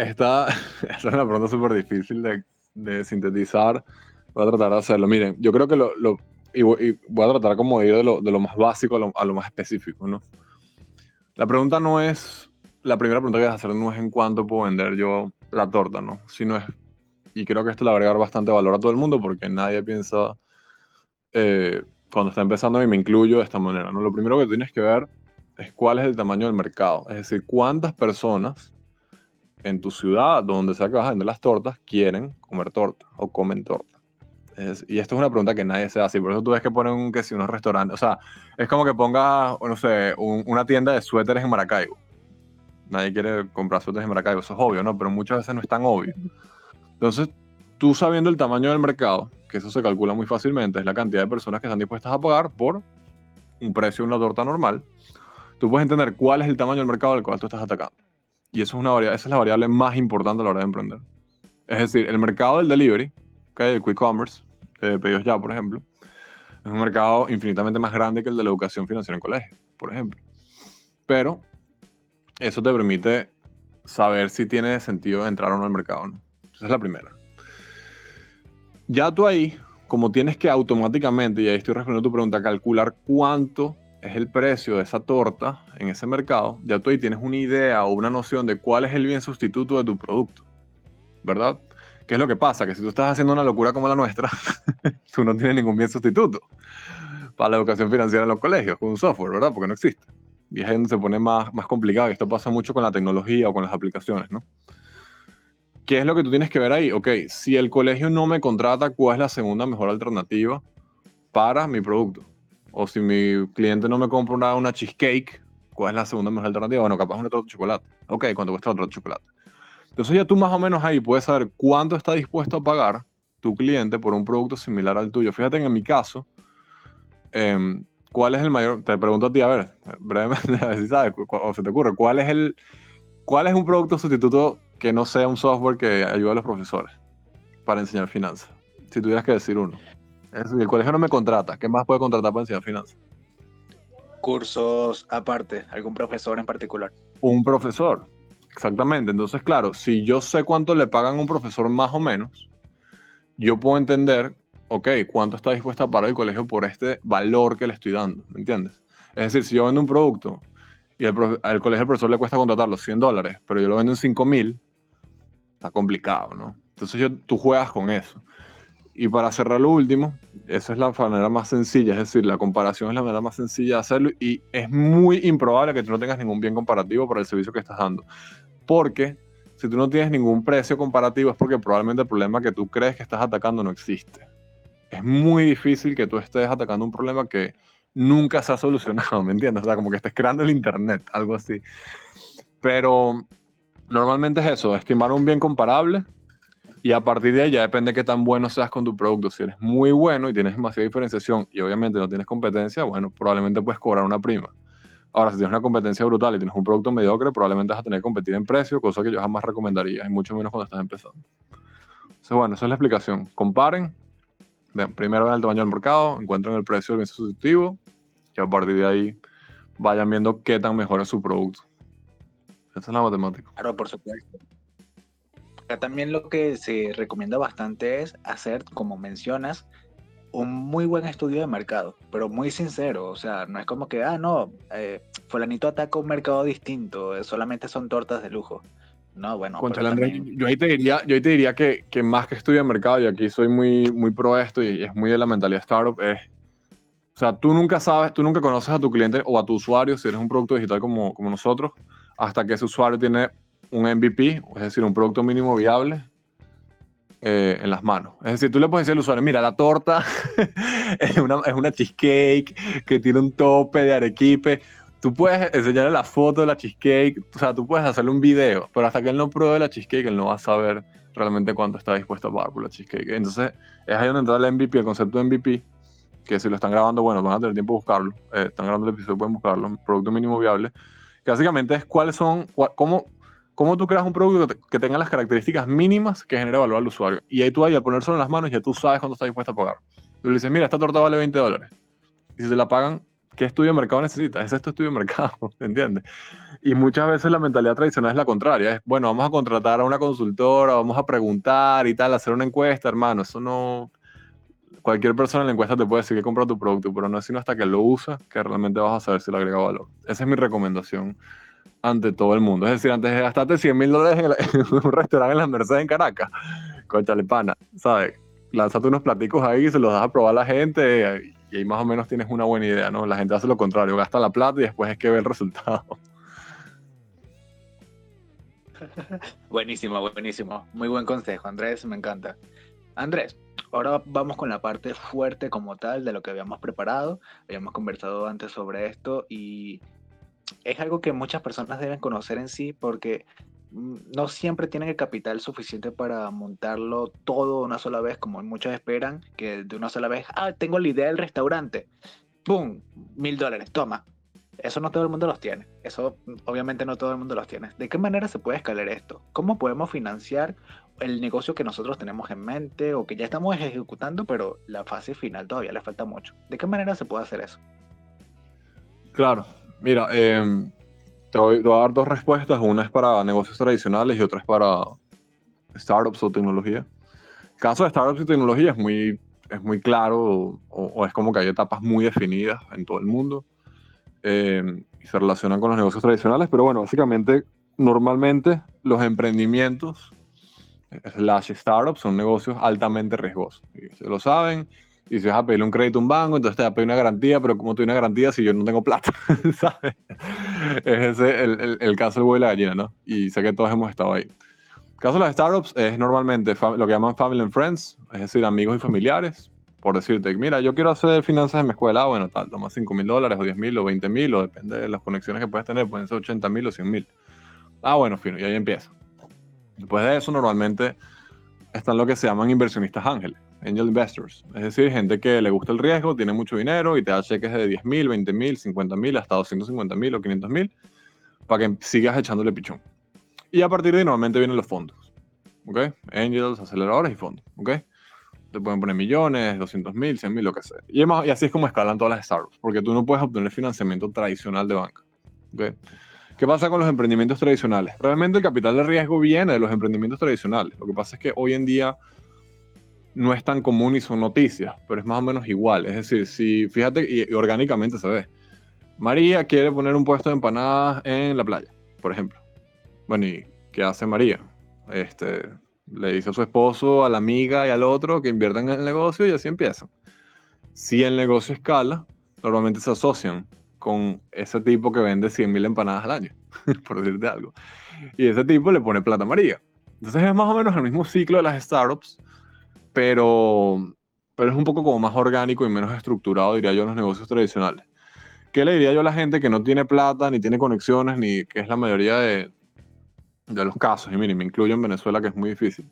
Esta, esta, es una pregunta súper difícil de, de, sintetizar. Voy a tratar de hacerlo. Miren, yo creo que lo, lo y, voy a tratar como de ir de lo, de lo más básico a lo, a lo, más específico, ¿no? La pregunta no es, la primera pregunta que vas a hacer no es en cuánto puedo vender yo la torta, ¿no? Sino es, y creo que esto le va a agregar bastante valor a todo el mundo porque nadie piensa, eh, cuando está empezando, y me incluyo de esta manera, ¿no? Lo primero que tienes que ver es cuál es el tamaño del mercado, es decir, cuántas personas en tu ciudad, donde sea que vas a vender las tortas, quieren comer torta o comen torta y esto es una pregunta que nadie se hace, por eso tú ves que ponen que si unos restaurantes, o sea, es como que ponga, no sé, una tienda de suéteres en Maracaibo. Nadie quiere comprar suéteres en Maracaibo, eso es obvio, ¿no? Pero muchas veces no es tan obvio. Entonces, tú sabiendo el tamaño del mercado, que eso se calcula muy fácilmente, es la cantidad de personas que están dispuestas a pagar por un precio de una torta normal, tú puedes entender cuál es el tamaño del mercado al cual tú estás atacando. Y eso es una variable, esa es la variable más importante a la hora de emprender. Es decir, el mercado del delivery, okay, el quick commerce, de pedidos ya, por ejemplo, es un mercado infinitamente más grande que el de la educación financiera en colegio, por ejemplo. Pero eso te permite saber si tiene sentido entrar o no al mercado. ¿no? Esa es la primera. Ya tú ahí, como tienes que automáticamente, y ahí estoy respondiendo a tu pregunta, calcular cuánto es el precio de esa torta en ese mercado, ya tú ahí tienes una idea o una noción de cuál es el bien sustituto de tu producto, ¿verdad? ¿Qué es lo que pasa? Que si tú estás haciendo una locura como la nuestra, tú no tienes ningún bien sustituto para la educación financiera en los colegios con un software, ¿verdad? Porque no existe. Y es donde se pone más, más complicado. Y esto pasa mucho con la tecnología o con las aplicaciones, ¿no? ¿Qué es lo que tú tienes que ver ahí? Ok, si el colegio no me contrata, ¿cuál es la segunda mejor alternativa para mi producto? O si mi cliente no me compra una, una cheesecake, ¿cuál es la segunda mejor alternativa? Bueno, capaz una torta de chocolate. Ok, ¿cuánto cuesta otra chocolate? Entonces ya tú más o menos ahí puedes saber cuánto está dispuesto a pagar tu cliente por un producto similar al tuyo. Fíjate en mi caso, em, ¿cuál es el mayor? Te pregunto a ti, a ver, brevemente, a ver si sabes o se te ocurre, ¿cuál es, el, ¿cuál es un producto sustituto que no sea un software que ayude a los profesores para enseñar finanzas? Si tuvieras que decir uno. Es el colegio no me contrata, ¿qué más puede contratar para enseñar finanzas? Cursos aparte, algún profesor en particular. Un profesor. Exactamente. Entonces, claro, si yo sé cuánto le pagan a un profesor más o menos, yo puedo entender, ok, cuánto está dispuesto a pagar el colegio por este valor que le estoy dando, ¿me entiendes? Es decir, si yo vendo un producto y al colegio el profesor le cuesta contratarlo 100 dólares, pero yo lo vendo en 5 mil, está complicado, ¿no? Entonces yo, tú juegas con eso. Y para cerrar lo último, esa es la manera más sencilla, es decir, la comparación es la manera más sencilla de hacerlo y es muy improbable que tú no tengas ningún bien comparativo para el servicio que estás dando. Porque si tú no tienes ningún precio comparativo es porque probablemente el problema que tú crees que estás atacando no existe. Es muy difícil que tú estés atacando un problema que nunca se ha solucionado, ¿me entiendes? O sea, como que estés creando el Internet, algo así. Pero normalmente es eso, estimar un bien comparable Y a partir de ahí ya depende de qué tan bueno seas con tu producto. Si eres muy bueno y tienes demasiada diferenciación y obviamente no tienes competencia, bueno, probablemente puedes cobrar una prima. Ahora, si tienes una competencia brutal y tienes un producto mediocre, probablemente vas a tener que competir en precio, cosa que yo jamás recomendaría, y mucho menos cuando estás empezando. Entonces, bueno, esa es la explicación. Comparen, primero vean el tamaño del mercado, encuentren el precio del bien sustitutivo, y a partir de ahí vayan viendo qué tan mejor es su producto. Esa es la matemática. Claro, por supuesto. También lo que se recomienda bastante es hacer, como mencionas, un muy buen estudio de mercado, pero muy sincero. O sea, no es como que, ah, no, eh, Fulanito ataca un mercado distinto, eh, solamente son tortas de lujo. No, bueno. yo ahí te diría, yo ahí te diría que, que, más que estudio de mercado, y aquí soy muy, muy pro esto y es muy de la mentalidad startup, es. O sea, tú nunca sabes, tú nunca conoces a tu cliente o a tu usuario si eres un producto digital como, como nosotros, hasta que ese usuario tiene un MVP, es decir, un producto mínimo viable, eh, en las manos. Es decir, tú le puedes decir al usuario, mira, la torta es, una, es una cheesecake que tiene un tope de arequipe. Tú puedes enseñarle la foto de la cheesecake, o sea, tú puedes hacerle un video, pero hasta que él no pruebe la cheesecake, él no va a saber realmente cuánto está dispuesto a pagar por la cheesecake. Entonces, es ahí donde entra el MVP, el concepto de MVP, que si lo están grabando, bueno, van a tener tiempo de buscarlo. Eh, están grabando el episodio, pueden buscarlo. Producto mínimo viable. Que básicamente es cuáles son, cómo, ¿Cómo tú creas un producto que, tenga las características mínimas que genere valor al usuario? Y ahí tú ahí al ponérselo en las manos ya tú sabes cuánto estás dispuesto a pagar. Tú le dices, mira, esta torta vale 20 dólares. Y si se la pagan, ¿qué estudio de mercado necesitas? Ese es tu estudio de mercado, ¿entiendes? Y muchas veces la mentalidad tradicional es la contraria. Es, bueno, vamos a contratar a una consultora, vamos a preguntar y tal, hacer una encuesta, hermano. Eso no... Cualquier persona en la encuesta te puede decir que compra tu producto, pero no es sino hasta que lo usa que realmente vas a saber si le agrega valor. Esa es mi recomendación ante todo el mundo. Es decir, antes de gastarte 100 mil dólares en, un restaurante en la Mercedes en Caracas, con chalepana, ¿sabes? Lánzate unos platicos ahí, se los das a probar a la gente y ahí más o menos tienes una buena idea, ¿no? La gente hace lo contrario, gasta la plata y después es que ve el resultado. Buenísimo, buenísimo. Muy buen consejo, Andrés, me encanta. Andrés, ahora vamos con la parte fuerte como tal de lo que habíamos preparado. Habíamos conversado antes sobre esto y es algo que muchas personas deben conocer en sí porque mm, no siempre tienen el capital suficiente para montarlo todo una sola vez, como muchos esperan, que de una sola vez, ah, tengo la idea del restaurante, ¡pum! Mil dólares, toma. Eso no todo el mundo los tiene. Eso obviamente no todo el mundo los tiene. ¿De qué manera se puede escalar esto? ¿Cómo podemos financiar el negocio que nosotros tenemos en mente o que ya estamos ejecutando, pero la fase final todavía le falta mucho? ¿De qué manera se puede hacer eso? Claro, Mira, em, te, voy, a dar dos respuestas. Una es para negocios tradicionales y otra es para startups o tecnología. El caso de startups y tecnología es muy, es muy claro o, es como que hay etapas muy definidas en todo el mundo em, y se relacionan con los negocios tradicionales, pero bueno, básicamente, normalmente los emprendimientos slash startups son negocios altamente riesgosos. se lo saben, y si vas a pedirle un crédito a un banco, entonces te va a pedir una garantía, pero ¿cómo te doy una garantía si yo no tengo plata? ¿Sabes? Es ese el, el, caso del huevo y la gallina, ¿no? Y sé que todos hemos estado ahí. El caso de las startups es normalmente lo que llaman family and friends, es decir, amigos y familiares. Por decirte, mira, yo quiero hacer finanzas en mi escuela, bueno, tal, toma 5 mil dólares o 10 mil o 20 mil, o depende de las conexiones que puedes tener, pueden ser 80 mil o 100 mil. Ah, bueno, fino, y ahí empieza. Después de eso, normalmente están lo que se llaman inversionistas ángeles angel investors, es decir, gente que le gusta el riesgo, tiene mucho dinero y te da cheques de 10 mil, 20 mil, 50 mil, hasta 250 mil o 500 mil, para que sigas echándole pichón. Y a partir de ahí normalmente vienen los fondos, ¿ok? Angels, aceleradores y fondos, ¿ok? Te pueden poner millones, 200 mil, 100 mil, lo que sea. Y, y así es como escalan todas las startups, porque tú no puedes obtener financiamiento tradicional de banca, ¿ok? ¿Qué pasa con los emprendimientos tradicionales? Realmente el capital de riesgo viene de los emprendimientos tradicionales. Lo que pasa es que hoy en día no es tan común y son noticias, pero es más o menos igual. Es decir, si fíjate, y, orgánicamente se ve. María quiere poner un puesto de empanadas en la playa, por ejemplo. Bueno, ¿y qué hace María? Este, le dice a su esposo, a la amiga y al otro que inviertan en el negocio y así empiezan. Si el negocio escala, normalmente se asocian con ese tipo que vende 100.000 empanadas al año, por decirte algo. Y ese tipo le pone plata a María. Entonces es más o menos el mismo ciclo de las startups, pero, pero es un poco como más orgánico y menos estructurado, diría yo, en los negocios tradicionales. ¿Qué le diría yo a la gente que no tiene plata, ni tiene conexiones, ni que es la mayoría de, de los casos? Y miren, me incluyo en Venezuela, que es muy difícil.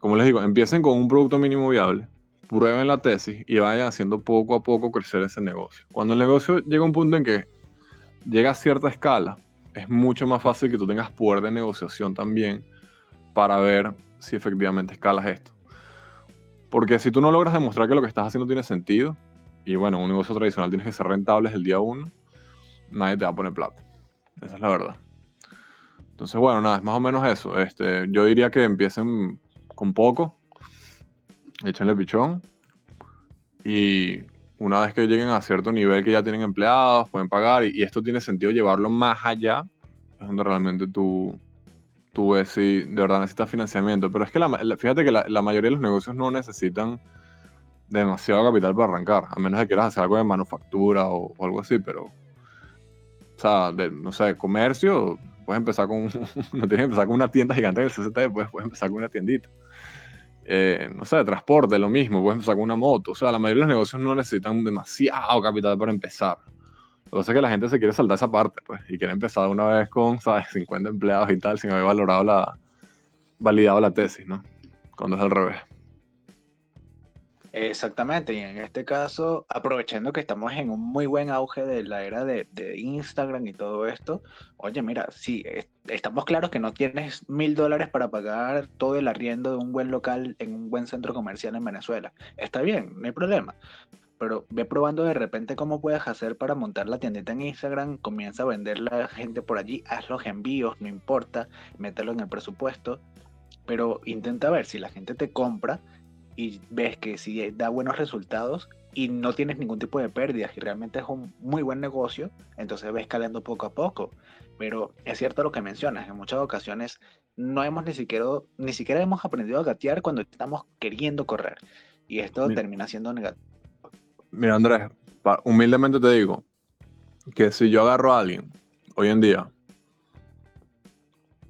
como les digo, empiecen con un producto mínimo viable, prueben la tesis y vayan haciendo poco a poco crecer ese negocio. Cuando el negocio llega a un punto en que llega a cierta escala, es mucho más fácil que tú tengas poder de negociación también para ver si efectivamente escalas esto. Porque si tú no logras demostrar que lo que estás haciendo tiene sentido, y bueno, un negocio tradicional tienes que ser rentable desde el día uno, nadie te va a poner plata. Esa es la verdad. Entonces, bueno, nada, es más o menos eso. Este, yo diría que empiecen con poco, échenle pichón, y una vez que lleguen a cierto nivel que ya tienen empleados, pueden pagar, y, esto tiene sentido llevarlo más allá, es donde realmente tú, tú ves si de verdad necesitas financiamiento. Pero es que la, fíjate que la, mayoría de los negocios no necesitan demasiado capital para arrancar, a menos que quieras hacer algo de manufactura o, algo así, pero, o sea, no sé, comercio, puedes empezar con, no tienes que empezar con una tienda gigante en el CCT, puedes, puedes empezar con una tiendita. Eh, no sé, transporte, lo mismo, puedes empezar con una moto. O sea, la mayoría de los negocios no necesitan demasiado capital para empezar. Lo que es la gente se quiere saltar esa parte, pues, y quiere empezar una vez con, ¿sabes?, 50 empleados y tal, sin haber valorado la, validado la tesis, ¿no? Cuando es al revés. Exactamente, y en este caso, aprovechando que estamos en un muy buen auge de la era de, Instagram y todo esto, oye, mira, si estamos claros que no tienes mil dólares para pagar todo el arriendo de un buen local en un buen centro comercial en Venezuela. Está bien, no hay problema. Pero ve probando de repente cómo puedes hacer para montar la tiendita en Instagram, comienza a vender la gente por allí, haz los envíos, no importa, mételo en el presupuesto, pero intenta ver si la gente te compra y ves que si da buenos resultados y no tienes ningún tipo de pérdidas y realmente es un muy buen negocio, entonces ves escalando poco a poco. Pero es cierto lo que mencionas, en muchas ocasiones no hemos ni siquiera, ni siquiera hemos aprendido a gatear cuando estamos queriendo correr. Y esto termina siendo negativo. Mira, Andrés, humildemente te digo que si yo agarro a alguien hoy en día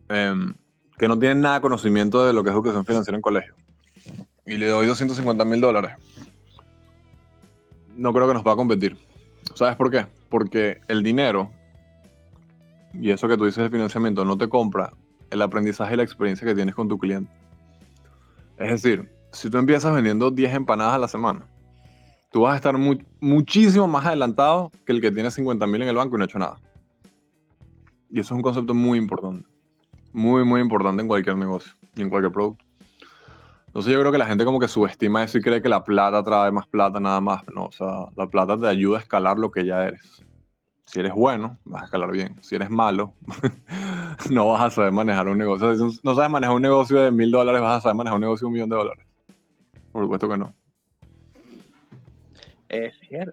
em, que no tiene nada de conocimiento de lo que es educación financiera en colegio, y le doy 250 mil dólares, no creo que nos va a competir. ¿Sabes por qué? Porque el dinero y eso que tú dices de financiamiento no te compra el aprendizaje y la experiencia que tienes con tu cliente. Es decir, si tú empiezas vendiendo 10 empanadas a la semana, tú vas a estar muchísimo más adelantado que el que tiene 50 mil en el banco y no ha hecho nada. Y eso es un concepto muy importante. Muy, muy importante en cualquier negocio y en cualquier producto. Entonces yo creo que la gente como que subestima eso y cree que la plata trae más plata nada más. No, o sea, la plata te ayuda a escalar lo que ya eres. Si eres bueno, vas a escalar bien. Si eres malo, no vas a saber manejar un negocio. Si no sabes manejar un negocio de mil dólares, vas a saber manejar un negocio de un millón de dólares. Por supuesto que no.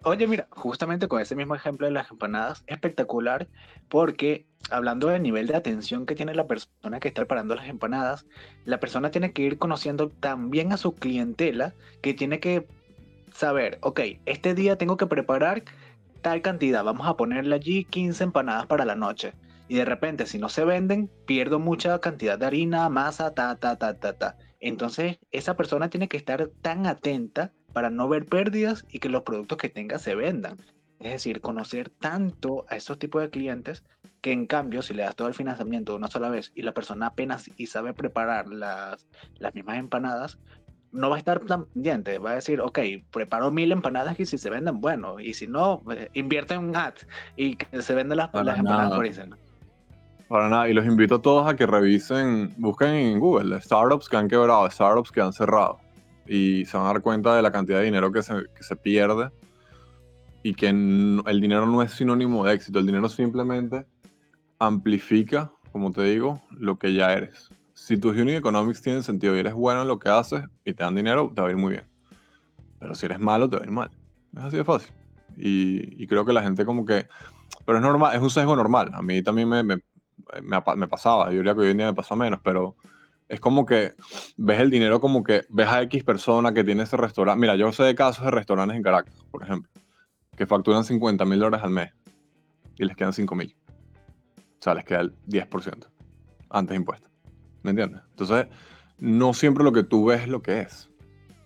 Oye, mira, justamente con ese mismo ejemplo de las empanadas, espectacular, porque hablando del nivel de atención que tiene la persona que está preparando las empanadas, la persona tiene que ir conociendo también a su clientela, que tiene que saber, ok, este día tengo que preparar tal cantidad, vamos a ponerle allí 15 empanadas para la noche. Y de repente, si no se venden, pierdo mucha cantidad de harina, masa, ta, ta, ta, ta, ta. Entonces, esa persona tiene que estar tan atenta para no ver pérdidas y que los productos que tenga se vendan. Es decir, conocer tanto a esos tipos de clientes que en cambio si le das todo el financiamiento de una sola vez y la persona apenas y sabe preparar las, las mismas empanadas, no va a estar tan pendiente, va a decir, ok, preparo mil empanadas y si se venden, bueno, y si no, eh, invierte en un ad y que se venden las, las empanadas por. Para nada, y los invito a todos a que revisen, busquen en Google startups que han quebrado, startups que han cerrado y se van a dar cuenta de la cantidad de dinero que se, que se pierde y que el dinero no es sinónimo de éxito, el dinero simplemente amplifica, como te digo, lo que ya eres. Si tus unit economics tienen sentido y eres bueno en lo que haces y te dan dinero, te va a ir muy bien. Pero si eres malo, te va a ir mal. Es así de fácil. Y, y creo que la gente como que... Pero es normal, es un sesgo normal. A mí también me, me, me, me pasaba. Yo diría que hoy en día me pasa menos, pero es como que ves el dinero como que ves a X persona que tiene ese restaurante. Mira, yo sé de casos de restaurantes en Caracas, por ejemplo, que facturan 50 mil dólares al mes y les quedan 5 mil. O sea, les queda el 10% antes de impuestos. ¿Me entiendes? Entonces, no siempre lo que tú ves es lo que es.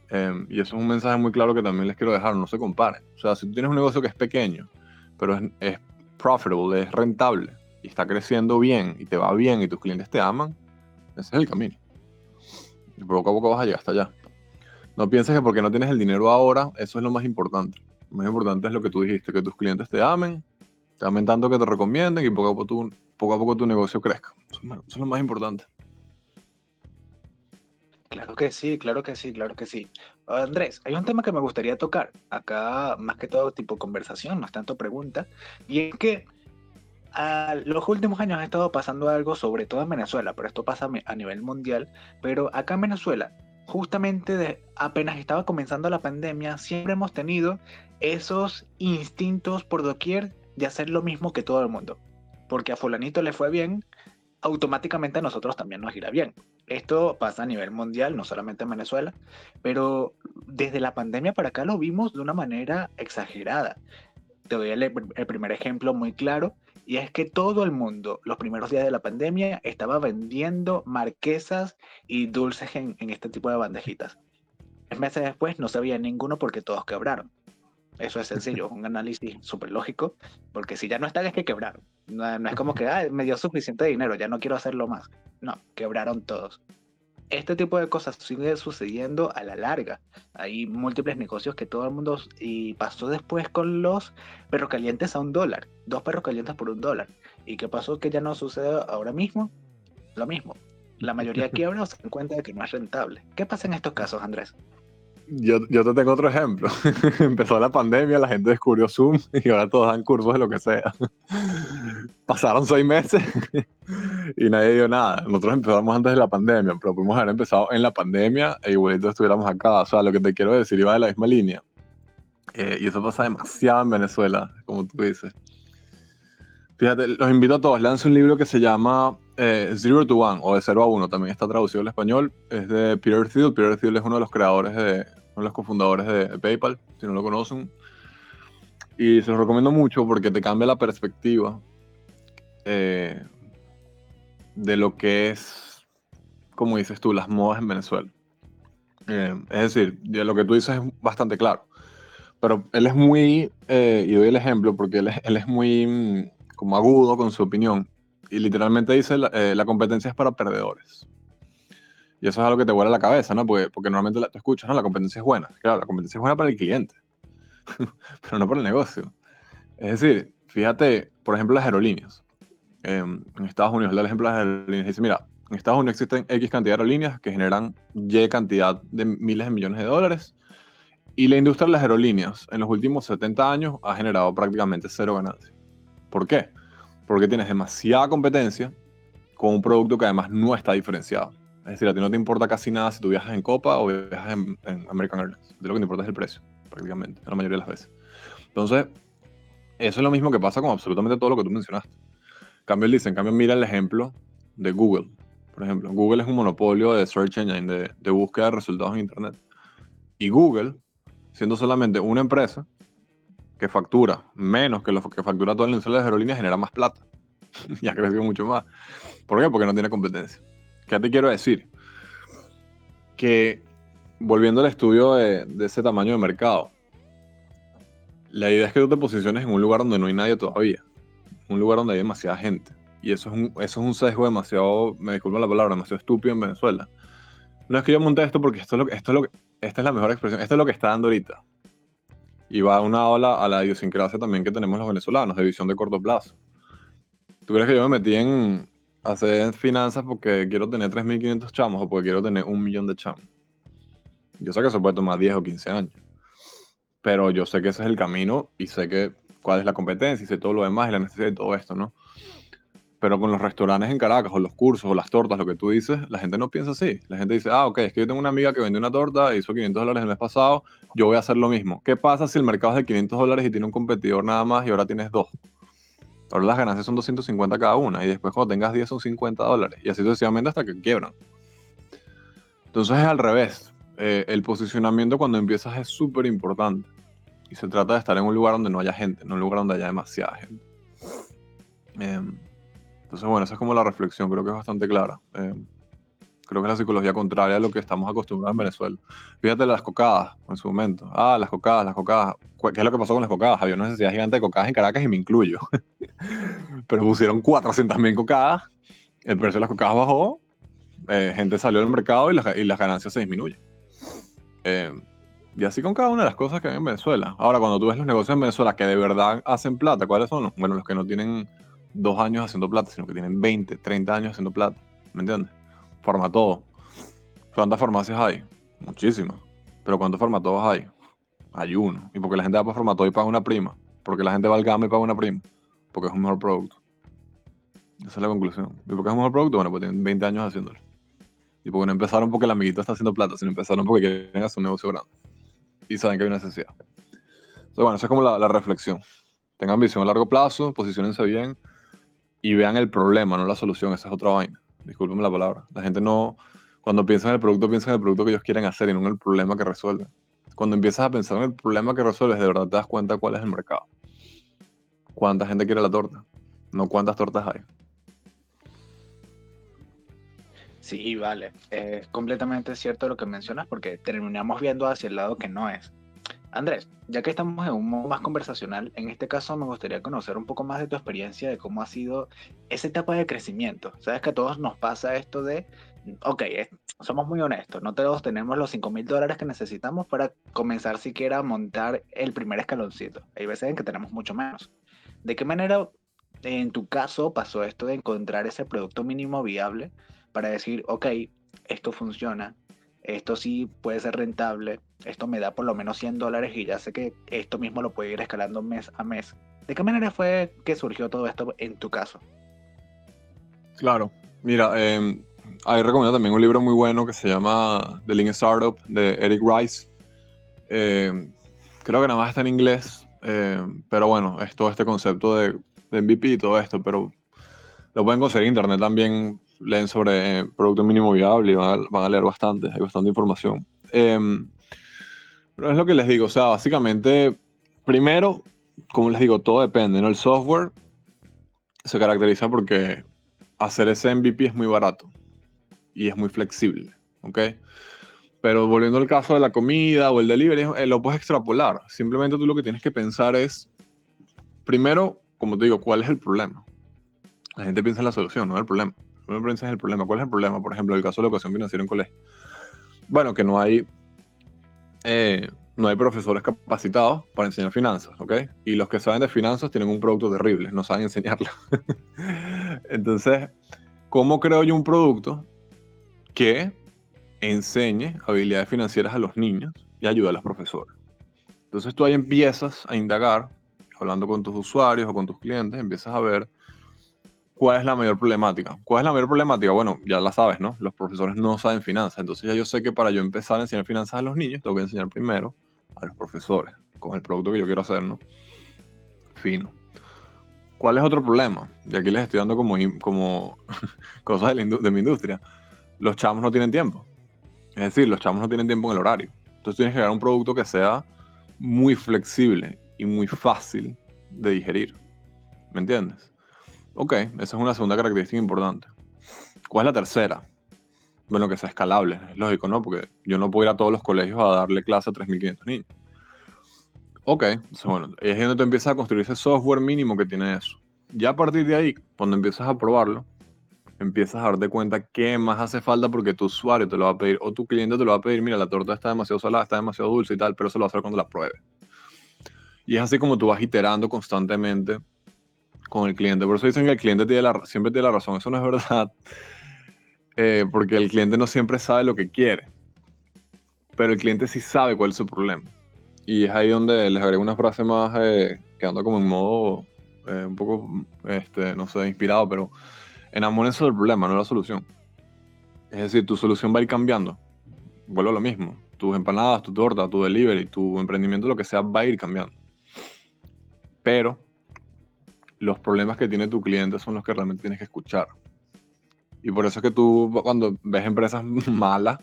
Em, y eso es un mensaje muy claro que también les quiero dejar, no se comparen. O sea, si tú tienes un negocio que es pequeño, pero es, es profitable, es rentable, y está creciendo bien, y te va bien, y tus clientes te aman, ese es el camino. Y poco a poco vas a llegar hasta allá. No pienses que porque no tienes el dinero ahora, eso es lo más importante. Lo más importante es lo que tú dijiste, que tus clientes te amen, te amen tanto que te recomienden y poco a poco tu, poco a poco tu negocio crezca. Eso, es lo más importante. Claro que sí, claro que sí, claro que sí. Andrés, hay un tema que me gustaría tocar. Acá, más que todo, tipo conversación, no es tanto pregunta. Y es que a los últimos años ha estado pasando algo, sobre todo en Venezuela, pero esto pasa a nivel mundial. Pero acá en Venezuela, justamente de, apenas estaba comenzando la pandemia, siempre hemos tenido esos instintos por doquier de hacer lo mismo que todo el mundo. Porque a fulanito le fue bien, automáticamente a nosotros también nos irá bien. Esto pasa a nivel mundial, no solamente en Venezuela, pero desde la pandemia para acá lo vimos de una manera exagerada. Te doy el, el primer ejemplo muy claro, y es que todo el mundo, los primeros días de la pandemia, estaba vendiendo marquesas y dulces en, este tipo de bandejitas. Tres meses después no se veía ninguno porque todos quebraron. Eso es sencillo, un análisis súper lógico, porque si ya no están es que quebraron. No, es como que me dio suficiente dinero, ya no quiero hacerlo más. No, quebraron todos este tipo de cosas sigue sucediendo a la larga. Hay múltiples negocios que todo el mundo y pasó después con los perros calientes a un dólar, dos perros calientes por un dólar. ¿Y qué pasó que ya no sucede ahora mismo? Lo mismo. La mayoría quiebra o se dan cuenta de que no es rentable. ¿Qué pasa en estos casos, Andrés? Yo, yo te tengo otro ejemplo. Empezó la pandemia, la gente descubrió Zoom y ahora todos dan cursos de lo que sea. Pasaron seis meses y nadie dio nada. Nosotros empezamos antes de la pandemia, pero pudimos haber empezado en la pandemia e igualito estuviéramos acá. O sea, lo que te quiero decir iba de la misma línea. Eh, y eso pasa demasiado en Venezuela, como tú dices. Fíjate, los invito a todos, lance un libro que se llama eh, Zero to One o de 0 a 1, también está traducido al español. Es de Peter Thiel. Peter Thiel es uno de los creadores de, de los cofundadores de, PayPal, si no lo conocen. Y se los recomiendo mucho porque te cambia la perspectiva eh, de lo que es, como dices tú, las modas en Venezuela. Eh, es decir, lo que tú dices es bastante claro. Pero él es muy, eh, y doy el ejemplo porque él es, él es muy mm, como agudo con su opinión. Y literalmente dice, la, la competencia es para perdedores. Y eso es algo que te vuela la cabeza, ¿no? Porque, porque normalmente la, te escuchas, ¿no? La competencia es buena. Claro, la competencia es buena para el cliente, pero no para el negocio. Es decir, fíjate, por ejemplo, las aerolíneas. en Estados Unidos, el ejemplo de las aerolíneas. Dice, mira, en Estados Unidos existen X cantidad de aerolíneas que generan Y cantidad de miles de millones de dólares. Y la industria de las aerolíneas en los últimos 70 años ha generado prácticamente cero ganancias. ¿Por qué? Porque tienes demasiada competencia con un producto que además no está diferenciado. Es decir, a ti no te importa casi nada si tú viajas en Copa o viajas en, American Airlines. De lo que te importa es el precio, prácticamente, la mayoría de las veces. Entonces, eso es lo mismo que pasa con absolutamente todo lo que tú mencionaste. En cambio, él dice, en cambio, mira el ejemplo de Google. Por ejemplo, Google es un monopolio de search engine, de, de búsqueda de resultados en Internet. Y Google, siendo solamente una empresa que factura menos que lo que factura toda la industria de las aerolíneas, genera más plata. y ha crecido mucho más. ¿Por qué? Porque no tiene competencia. ¿Qué te quiero decir? Que volviendo al estudio de, ese tamaño de mercado, la idea es que tú te posiciones en un lugar donde no hay nadie todavía, un lugar donde hay demasiada gente. Y eso es un, eso es un sesgo demasiado, me disculpo la palabra, demasiado estúpido en Venezuela. No es que yo monte esto porque esto es lo esto es lo esta es la mejor expresión, esto es lo que está dando ahorita. Y va una ola a la idiosincrasia también que tenemos los venezolanos, de visión de corto plazo. ¿Tú crees que yo me metí en, hacer finanzas porque quiero tener 3.500 chamos o porque quiero tener un millón de chamos. Yo sé que eso puede tomar 10 o 15 años, pero yo sé que ese es el camino y sé que cuál es la competencia y sé todo lo demás y la necesidad de todo esto, ¿no? Pero con los restaurantes en Caracas o los cursos o las tortas, lo que tú dices, la gente no piensa así. La gente dice, ah, ok, es que yo tengo una amiga que vendió una torta, hizo 500 dólares el mes pasado, yo voy a hacer lo mismo. ¿Qué pasa si el mercado es de 500 dólares y tiene un competidor nada más y ahora tienes dos? Ahora las ganancias son 250 cada una y después cuando tengas 10 son 50 dólares y así sucesivamente hasta que quiebran. Entonces es al revés. Eh, el posicionamiento cuando empiezas es súper importante y se trata de estar en un lugar donde no haya gente, no un lugar donde haya demasiada gente. Em, entonces bueno, esa es como la reflexión, creo que es bastante clara. Em, creo que es la psicología contraria a lo que estamos acostumbrados en Venezuela. Fíjate las cocadas en su momento. Ah, las cocadas, las cocadas. ¿Qué es lo que pasó con las cocadas? Había una necesidad gigante de cocadas en Caracas y me incluyo. Pero pusieron 400.000 cocadas, el precio de las cocadas bajó eh, gente salió del mercado y, y, las ganancias se disminuyen. Eh, y así con cada una de las cosas que hay en Venezuela. Ahora, cuando tú ves los negocios en Venezuela que de verdad hacen plata, ¿cuáles son? Bueno, los que no tienen dos años haciendo plata, sino que tienen 20, 30 años haciendo plata. ¿Me entiendes? Forma todo. ¿Cuántas farmacias hay? Muchísimas. Pero ¿cuántos farmatodos hay? Hay uno. Y porque la gente va para formatodo y paga una prima. Porque la gente va al gama y paga una prima. Porque es un mejor producto. Esa es la conclusión. ¿Y porque es un mejor producto? Bueno, pues tienen 20 años haciéndolo. Y porque no empezaron porque el amiguito está haciendo plata, sino empezaron porque quieren hacer un negocio grande. Y saben que hay una necesidad. Entonces, bueno, esa es como la, la reflexión. Tengan visión a largo plazo, posicionense bien y vean el problema, no la solución. Esa es otra vaina. Discúlpenme la palabra. La gente no, cuando piensa en el producto, piensa en el producto que ellos quieren hacer y no en el problema que resuelven. Cuando empiezas a pensar en el problema que resuelves, de verdad te das cuenta cuál es el mercado. Cuánta gente quiere la torta, no cuántas tortas hay. Sí, vale. Es completamente cierto lo que mencionas porque terminamos viendo hacia el lado que no es. Andrés, ya que estamos en un modo más conversacional, en este caso me gustaría conocer un poco más de tu experiencia de cómo ha sido esa etapa de crecimiento. Sabes que a todos nos pasa esto de, ok, somos muy honestos, no todos tenemos los 5 mil dólares que necesitamos para comenzar siquiera a montar el primer escaloncito. Hay veces en que tenemos mucho menos. ¿De qué manera en tu caso pasó esto de encontrar ese producto mínimo viable para decir, ok, esto funciona, esto sí puede ser rentable, esto me da por lo menos 100 dólares y ya sé que esto mismo lo puedo ir escalando mes a mes. ¿De qué manera fue que surgió todo esto en tu caso? Claro, mira, eh, ahí recomiendo también un libro muy bueno que se llama The Lean Startup de Eric Rice. Em, creo que nada más está en inglés, em, pero bueno, es todo este concepto de, de, MVP y todo esto, pero lo pueden conseguir en internet también leen sobre eh, producto mínimo viable y van a, leer bastante, hay bastante información. Em, pero es lo que les digo, o sea, básicamente, primero, como les digo, todo depende, ¿no? El software se caracteriza porque hacer ese MVP es muy barato y es muy flexible, ¿ok? Pero volviendo al caso de la comida o el delivery, eh, lo puedes extrapolar. Simplemente tú lo que tienes que pensar es, primero, como te digo, ¿cuál es el problema? La gente piensa en la solución, no en el problema es el problema. ¿Cuál es el problema? Por ejemplo, el caso de la educación financiera en colegio. Bueno, que no hay, eh, no hay profesores capacitados para enseñar finanzas, ¿ok? Y los que saben de finanzas tienen un producto terrible, no saben enseñarlo. Entonces, ¿cómo creo yo un producto que enseñe habilidades financieras a los niños y ayude a los profesores? Entonces tú ahí empiezas a indagar, hablando con tus usuarios o con tus clientes, empiezas a ver ¿Cuál es la mayor problemática? ¿Cuál es la mayor problemática? Bueno, ya la sabes, ¿no? Los profesores no saben finanzas. Entonces ya yo sé que para yo empezar a enseñar finanzas a los niños, tengo que enseñar primero a los profesores, con el producto que yo quiero hacer, ¿no? Fino. ¿Cuál es otro problema? Y aquí les estoy dando como, como cosas de, de mi industria. Los chamos no tienen tiempo. Es decir, los chamos no tienen tiempo en el horario. Entonces tienes que crear un producto que sea muy flexible y muy fácil de digerir. ¿Me entiendes? Ok, esa es una segunda característica importante. ¿Cuál es la tercera? Bueno, que sea escalable, es lógico, ¿no? Porque yo no puedo ir a todos los colegios a darle clase a 3.500 niños. Ok, entonces, bueno, es donde tú empiezas a construir ese software mínimo que tiene eso. Ya a partir de ahí, cuando empiezas a probarlo, empiezas a darte cuenta qué más hace falta porque tu usuario te lo va a pedir o tu cliente te lo va a pedir, mira, la torta está demasiado salada, está demasiado dulce y tal, pero eso lo va a hacer cuando la pruebe. Y es así como tú vas iterando constantemente con el cliente. Por eso dicen que el cliente tiene la, siempre tiene la razón. Eso no es verdad. Eh, porque el cliente no siempre sabe lo que quiere. Pero el cliente sí sabe cuál es su problema. Y es ahí donde les agrego una frase más eh, que como en modo eh, un poco, este, no sé, inspirado, pero enamórense del problema, no la solución. Es decir, tu solución va a ir cambiando. Vuelvo a lo mismo. Tus empanadas, tu torta, tu delivery, tu emprendimiento, lo que sea, va a ir cambiando. Pero los problemas que tiene tu cliente son los que realmente tienes que escuchar. Y por eso es que tú cuando ves empresas malas,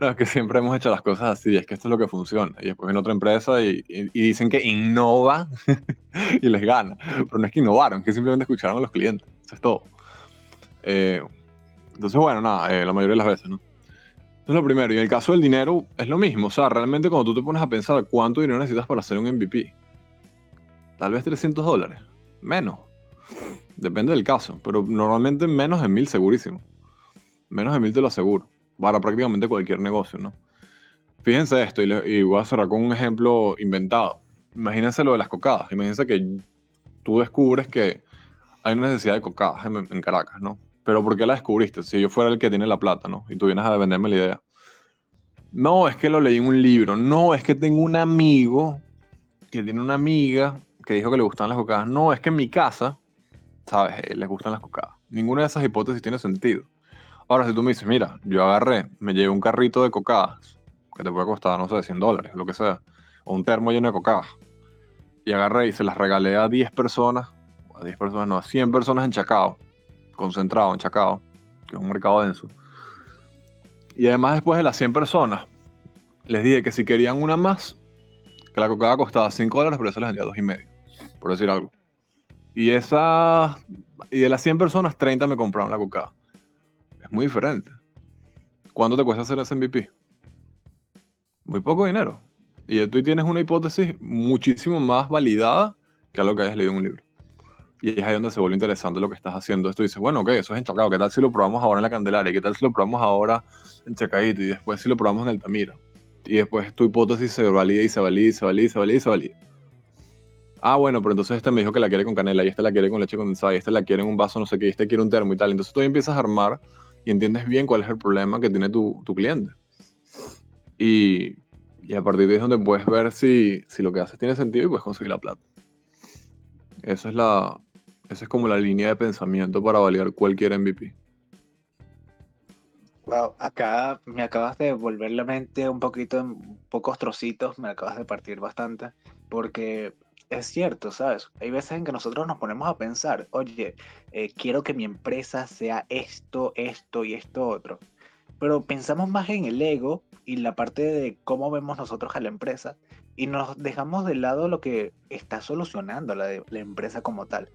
es que siempre hemos hecho las cosas así, es que esto es lo que funciona. Y después viene otra empresa y, dicen que innova y les gana. Pero no es que innovaron, es que simplemente escucharon a los clientes. Eso es todo. Eh, entonces, bueno, nada, eh, la mayoría de las veces, ¿no? Eso es lo primero. Y en el caso del dinero, es lo mismo. O sea, realmente cuando tú te pones a pensar cuánto dinero necesitas para hacer un MVP, tal vez 300 dólares. Menos. Depende del caso, pero normalmente menos de mil segurísimo. Menos de mil te lo aseguro. Para prácticamente cualquier negocio, ¿no? Fíjense esto, y, voy a cerrar con un ejemplo inventado. Imagínense lo de las cocadas. Imagínense que tú descubres que hay una necesidad de cocadas en, Caracas, ¿no? Pero ¿por qué la descubriste? Si yo fuera el que tiene la plata, ¿no? Y tú vienes a venderme la idea. No, es que lo leí en un libro. No, es que tengo un amigo que tiene una amiga que dijo que le gustan las cocadas. No, es que en mi casa, ¿sabes? Eh, les gustan las cocadas. Ninguna de esas hipótesis tiene sentido. Ahora, si tú me dices, mira, yo agarré, me llevé un carrito de cocadas, que te puede costar, no sé, 100 dólares, lo que sea, o un termo lleno de cocadas, y agarré y se las regalé a 10 personas, a 10 personas, no, a 100 personas en Chacao, concentrado en Chacao, que es un mercado denso. Y además, después de las 100 personas, les dije que si querían una más, que la cocada costaba 5 dólares, pero eso les vendía 2,5, por decir algo. Y esa, y de las 100 personas, 30 me compraron la cocada muy diferente. ¿Cuánto te cuesta hacer ese MVP? Muy poco dinero. Y tú tienes una hipótesis muchísimo más validada que a lo que hayas leído en un libro. Y es ahí donde se vuelve interesante lo que estás haciendo. Esto dices, bueno, ok, eso es enchacado. ¿Qué tal si lo probamos ahora en la Candelaria? ¿Qué tal si lo probamos ahora en Chacadito? Y después si lo probamos en Altamira. Y después tu hipótesis se valida y se valida y se valida y se valida y se valida. Ah, bueno, pero entonces este me dijo que la quiere con canela y este la quiere con leche condensada y este la quiere en un vaso no sé qué y este quiere un termo y tal. Entonces tú empiezas a armar y entiendes bien cuál es el problema que tiene tu, tu cliente. Y, y, a partir de ahí es donde puedes ver si, si lo que haces tiene sentido y puedes conseguir la plata. Esa es, la, esa es como la línea de pensamiento para validar cualquier MVP. Wow, acá me acabas de volver la mente un poquito en pocos trocitos, me acabas de partir bastante, porque es cierto, ¿sabes? Hay veces en que nosotros nos ponemos a pensar, oye, eh, quiero que mi empresa sea esto, esto y esto otro. Pero pensamos más en el ego y la parte de cómo vemos nosotros a la empresa y nos dejamos de lado lo que está solucionando la, la empresa como tal.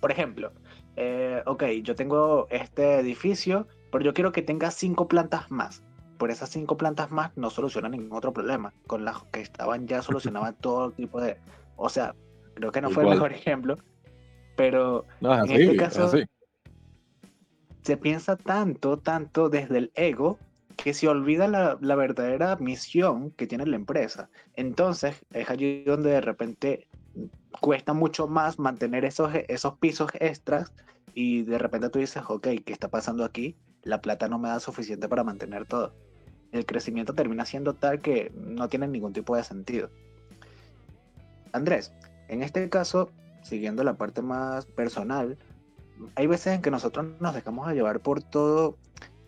Por ejemplo, eh, ok, yo tengo este edificio, pero yo quiero que tenga cinco plantas más. Por esas cinco plantas más no soluciona ningún otro problema. Con las que estaban ya solucionaban todo tipo de, o sea, creo que no fue el mejor ejemplo, pero en este caso se piensa tanto, tanto desde el ego que se olvida la, la, verdadera misión que tiene la empresa. Entonces es allí donde de repente cuesta mucho más mantener esos, esos pisos extras y de repente tú dices, ok, ¿qué está pasando aquí? La plata no me da suficiente para mantener todo. El crecimiento termina siendo tal que no tiene ningún tipo de sentido. Andrés, en este caso, siguiendo la parte más personal, hay veces en que nosotros nos dejamos llevar por todo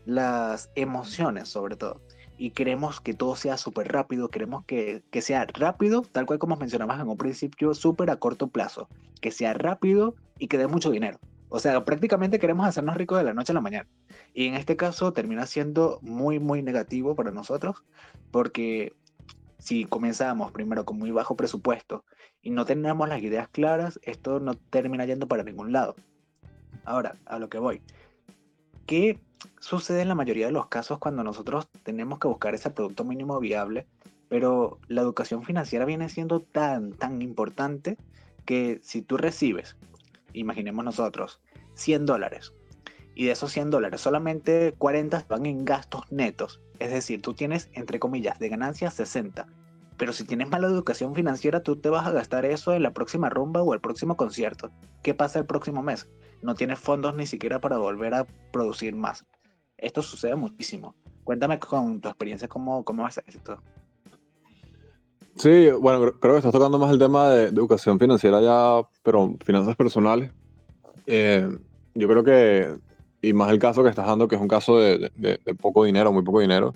las emociones, sobre todo. Y queremos que todo sea súper rápido, queremos que, que, sea rápido, tal cual como mencionabas en un principio, súper a corto plazo. Que sea rápido y que dé mucho dinero. O sea, prácticamente queremos hacernos ricos de la noche a la mañana. Y en este caso termina siendo muy, muy negativo para nosotros, porque si comenzamos primero con muy bajo presupuesto y no tenemos las ideas claras, esto no termina yendo para ningún lado. Ahora, a lo que voy. ¿Qué sucede en la mayoría de los casos cuando nosotros tenemos que buscar ese producto mínimo viable, pero la educación financiera viene siendo tan, tan importante que si tú recibes, imaginemos nosotros, 100 dólares, y de esos 100 dólares solamente 40 van en gastos netos es decir, tú tienes, entre comillas, de ganancias 60. Pero si tienes mala educación financiera, tú te vas a gastar eso en la próxima rumba o el próximo concierto. ¿Qué pasa el próximo mes? No tienes fondos ni siquiera para volver a producir más. Esto sucede muchísimo. Cuéntame con tu experiencia cómo, cómo es esto. Sí, bueno, creo que estás tocando más el tema de, educación financiera ya, pero finanzas personales. Eh, yo creo que y más el caso que estás dando, que es un caso de, poco dinero, muy poco dinero.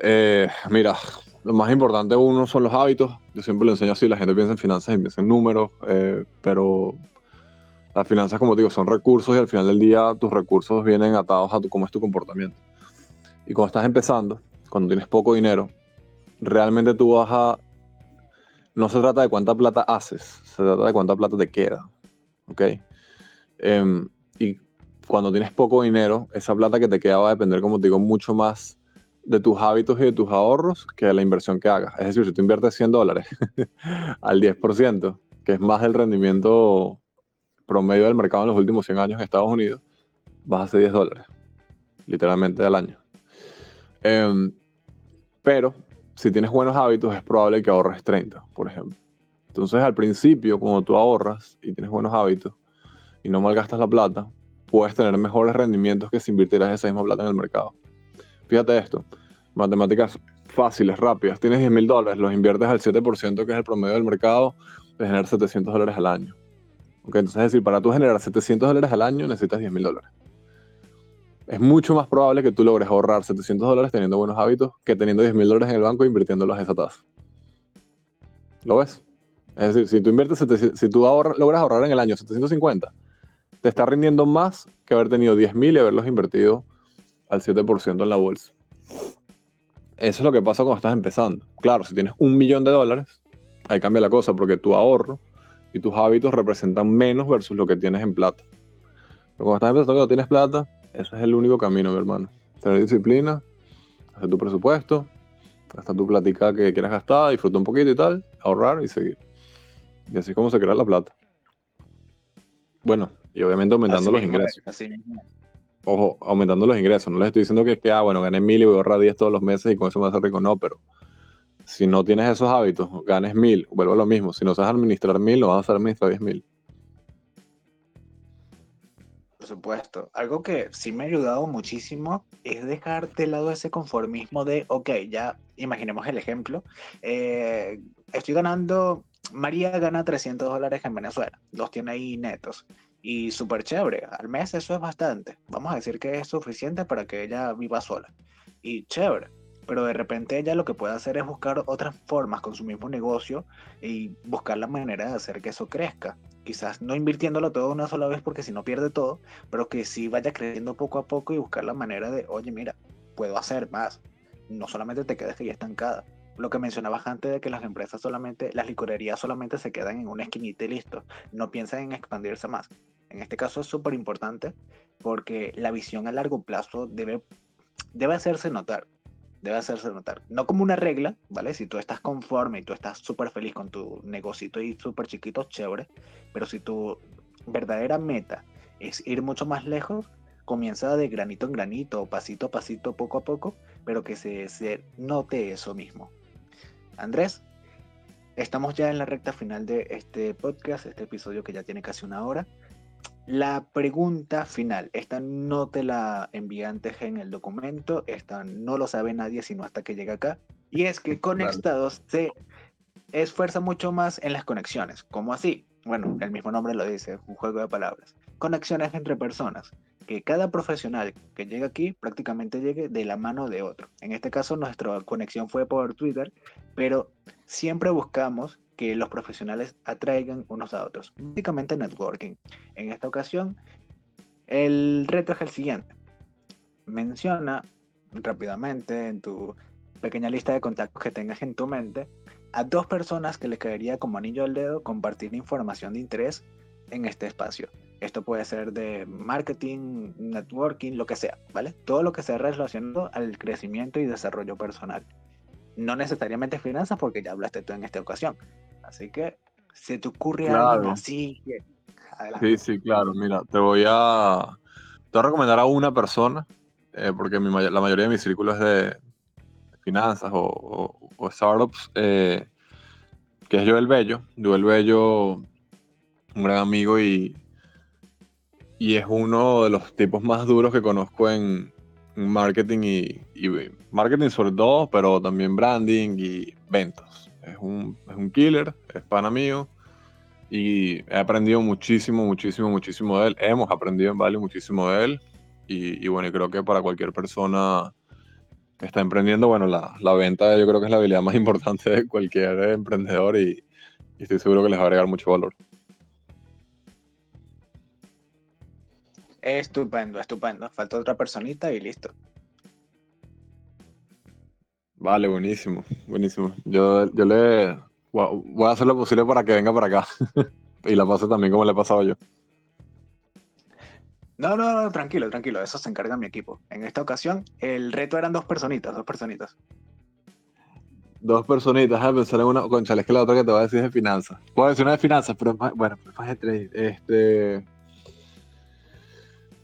Eh, mira, lo más importante uno son los hábitos. Yo siempre lo enseño así, la gente piensa en finanzas y piensa en números, eh, pero las finanzas, como digo, son recursos y al final del día tus recursos vienen atados a tu, cómo es tu comportamiento. Y cuando estás empezando, cuando tienes poco dinero, realmente tú vas a... No se trata de cuánta plata haces, se trata de cuánta plata te queda. ¿Ok? Em, y cuando tienes poco dinero, esa plata que te queda va a depender, como te digo, mucho más de tus hábitos y de tus ahorros que de la inversión que hagas. Es decir, si tú inviertes 100 dólares al 10%, que es más del rendimiento promedio del mercado en los últimos 100 años en Estados Unidos, vas a hacer 10 dólares. literalmente al año. Em, pero si tienes buenos hábitos, es probable que ahorres 30, por ejemplo. Entonces, al principio, cuando tú ahorras y tienes buenos hábitos y no malgastas la plata, puedes tener mejores rendimientos que si invirtieras esa misma plata en el mercado. Fíjate esto, matemáticas fáciles, rápidas. Tienes 10 mil dólares, los inviertes al 7%, que es el promedio del mercado, de generar 700 dólares al año. Entonces, es decir, para tú generar 700 dólares al año necesitas 10 mil dólares. Es mucho más probable que tú logres ahorrar 700 dólares teniendo buenos hábitos que teniendo 10 mil dólares en el banco e invirtiéndolos a esa tasa. ¿Lo ves? Es decir, si tú inviertes, si tú logras ahorrar en el año 750, te está rindiendo más que haber tenido 10 mil y haberlos invertido al 7% en la bolsa. Eso es lo que pasa cuando estás empezando. Claro, si tienes un millón de dólares, ahí cambia la cosa porque tu ahorro y tus hábitos representan menos versus lo que tienes en plata. Pero cuando estás empezando, cuando tienes plata, ese es el único camino, mi hermano. Tener disciplina, hacer tu presupuesto, gastar tu platica que quieras gastar, disfrutar un poquito y tal, ahorrar y seguir. Y así es como se crea la plata. Bueno, y obviamente aumentando los ingresos. Ojo, aumentando los ingresos. No les estoy diciendo que, que ah, bueno, gané mil y voy a ahorrar 10 todos los meses y con eso me hacer rico. No, pero si no tienes esos hábitos, ganes mil, vuelvo a lo mismo. Si no sabes administrar mil, lo vas a administrar 10 mil. Por supuesto. Algo que sí me ha ayudado muchísimo es dejar de lado ese conformismo de, ok, ya imaginemos el ejemplo. Eh, estoy ganando, María gana 300 dólares en Venezuela, los tiene ahí netos. Y súper chévere, al mes eso es bastante. Vamos a decir que es suficiente para que ella viva sola. Y chévere pero de repente ella lo que puede hacer es buscar otras formas con su mismo negocio y buscar la manera de hacer que eso crezca. Quizás no invirtiéndolo todo una sola vez porque si no pierde todo, pero que sí vaya creciendo poco a poco y buscar la manera de, oye, mira, puedo hacer más. No solamente te quedes ahí estancada. Lo que mencionabas antes de que las empresas solamente, las licorerías solamente se quedan en una esquinita y listo. No piensan en expandirse más. En este caso es súper importante porque la visión a largo plazo debe, debe hacerse notar debe hacerse notar. No como una regla, ¿vale? Si tú estás conforme y tú estás súper feliz con tu negocito y súper chiquito, chévere. Pero si tu verdadera meta es ir mucho más lejos, comienza de granito en granito, pasito a pasito, poco a poco, pero que se, se note eso mismo. Andrés, estamos ya en la recta final de este podcast, este episodio que ya tiene casi una hora. La pregunta final, esta no te la envié antes en el documento, esta no lo sabe nadie sino hasta que llega acá, y es que Conectados se esfuerza mucho más en las conexiones. ¿Cómo así? Bueno, el mismo nombre lo dice, un juego de palabras. Conexiones entre personas, que cada profesional que llega aquí prácticamente llegue de la mano de otro. En este caso nuestra conexión fue por Twitter, pero siempre buscamos que los profesionales atraigan unos a otros. Básicamente networking. En esta ocasión, el reto es el siguiente. Menciona rápidamente en tu pequeña lista de contactos que tengas en tu mente a dos personas que le caería como anillo al dedo compartir información de interés en este espacio. Esto puede ser de marketing, networking, lo que sea, ¿vale? Todo lo que sea relacionado al crecimiento y desarrollo personal no necesariamente finanzas porque ya hablaste tú en esta ocasión. Así que se te ocurre algo así. Sí, sí, claro. Mira, te voy a, te voy a recomendar a una persona, eh, porque la mayoría de mi círculo es de finanzas o, startups, eh, que es Joel Bello. Joel Bello, un gran amigo y, y es uno de los tipos más duros que conozco en, marketing y, marketing sobre todo, pero también branding y ventas. Es un, es un killer, es pana mío y he aprendido muchísimo, muchísimo, muchísimo de él. Hemos aprendido en Vale muchísimo de él y, bueno, y creo que para cualquier persona que está emprendiendo, bueno, la, la, venta yo creo que es la habilidad más importante de cualquier emprendedor y, y estoy seguro que les va a agregar mucho valor. Estupendo, estupendo. Falta otra personita y listo. Vale, buenísimo, buenísimo. Yo, yo le voy a hacer lo posible para que venga para acá y la pase también como le he pasado yo. No, no, no, tranquilo, tranquilo, eso se encarga mi equipo. En esta ocasión, el reto eran dos personitas, dos personitas. Dos personitas, a pensar en una, concha, es que la otra que te voy a decir es de finanzas. Puedo decir una de finanzas, pero bueno, pues más de tres. Este,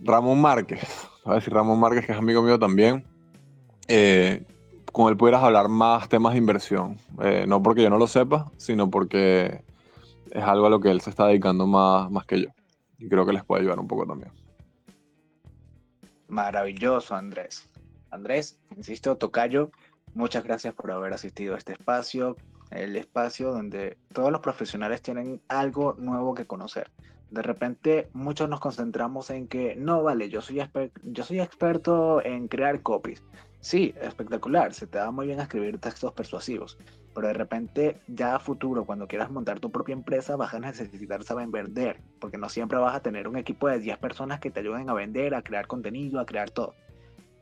Ramón Márquez. a decir Ramón Márquez, que es amigo mío también, eh, con él pudieras hablar más temas de inversión. Eh, no porque yo no lo sepa, sino porque es algo a lo que él se está dedicando más, más que yo. Y creo que les puede ayudar un poco también. Maravilloso, Andrés. Andrés, insisto, Tocayo, muchas gracias por haber asistido a este espacio, el espacio donde todos los profesionales tienen algo nuevo que conocer. De repente muchos nos concentramos en que no vale, yo soy, yo soy experto en crear copies. Sí, espectacular, se te da muy bien escribir textos persuasivos, pero de repente ya a futuro, cuando quieras montar tu propia empresa, vas a necesitar saber vender, porque no siempre vas a tener un equipo de 10 personas que te ayuden a vender, a crear contenido, a crear todo.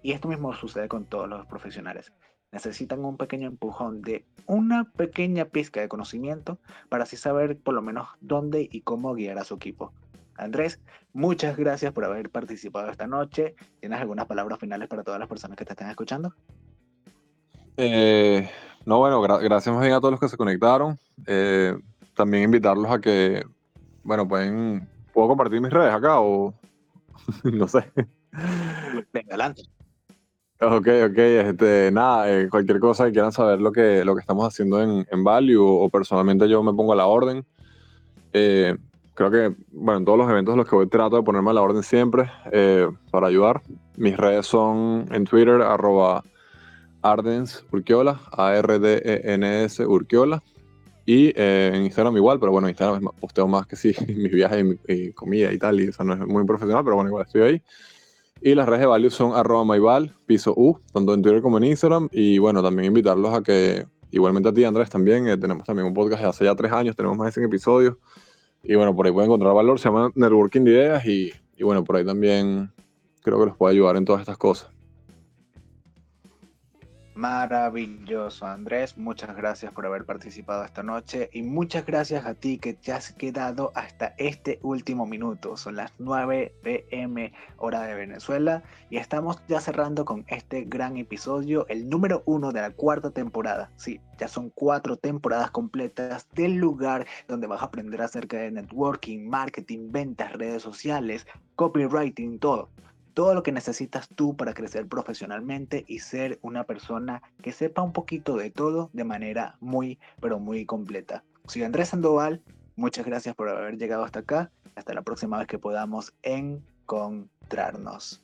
Y esto mismo sucede con todos los profesionales. Necesitan un pequeño empujón de una pequeña pizca de conocimiento para así saber por lo menos dónde y cómo guiar a su equipo. Andrés, muchas gracias por haber participado esta noche. ¿Tienes algunas palabras finales para todas las personas que te están escuchando? Eh, no, bueno, gracias más bien a todos los que se conectaron. Eh, también invitarlos a que, bueno, pueden, ¿puedo compartir mis redes acá o no sé? Venga, adelante. Ok, ok, este, nada, eh, cualquier cosa que quieran saber lo que, lo que estamos haciendo en, en Value o, personalmente yo me pongo a la orden. Eh, creo que, bueno, en todos los eventos en los que voy trato de ponerme a la orden siempre eh, para ayudar. Mis redes son en Twitter, arroba Ardens Urquiola, A-R-D-E-N-S Urquiola. Y eh, en Instagram igual, pero bueno, en Instagram posteo más que sí, mis viajes y, comida y tal, y eso no es muy profesional, pero bueno, igual estoy ahí. Y las redes de value son arroba myval, piso U, tanto en Twitter como en Instagram. Y bueno, también invitarlos a que, igualmente a ti Andrés también, eh, tenemos también un podcast de hace ya tres años, tenemos más de 100 episodios. Y bueno, por ahí pueden encontrar valor, se llama Networking de Ideas y, y bueno, por ahí también creo que los puede ayudar en todas estas cosas. Maravilloso, Andrés. Muchas gracias por haber participado esta noche y muchas gracias a ti que te has quedado hasta este último minuto. Son las 9 pm hora de Venezuela y estamos ya cerrando con este gran episodio, el número uno de la cuarta temporada. Sí, ya son cuatro temporadas completas del lugar donde vas a aprender acerca de networking, marketing, ventas, redes sociales, copywriting, todo todo lo que necesitas tú para crecer profesionalmente y ser una persona que sepa un poquito de todo de manera muy, pero muy completa. Soy Andrés Sandoval, muchas gracias por haber llegado hasta acá. Hasta la próxima vez que podamos encontrarnos.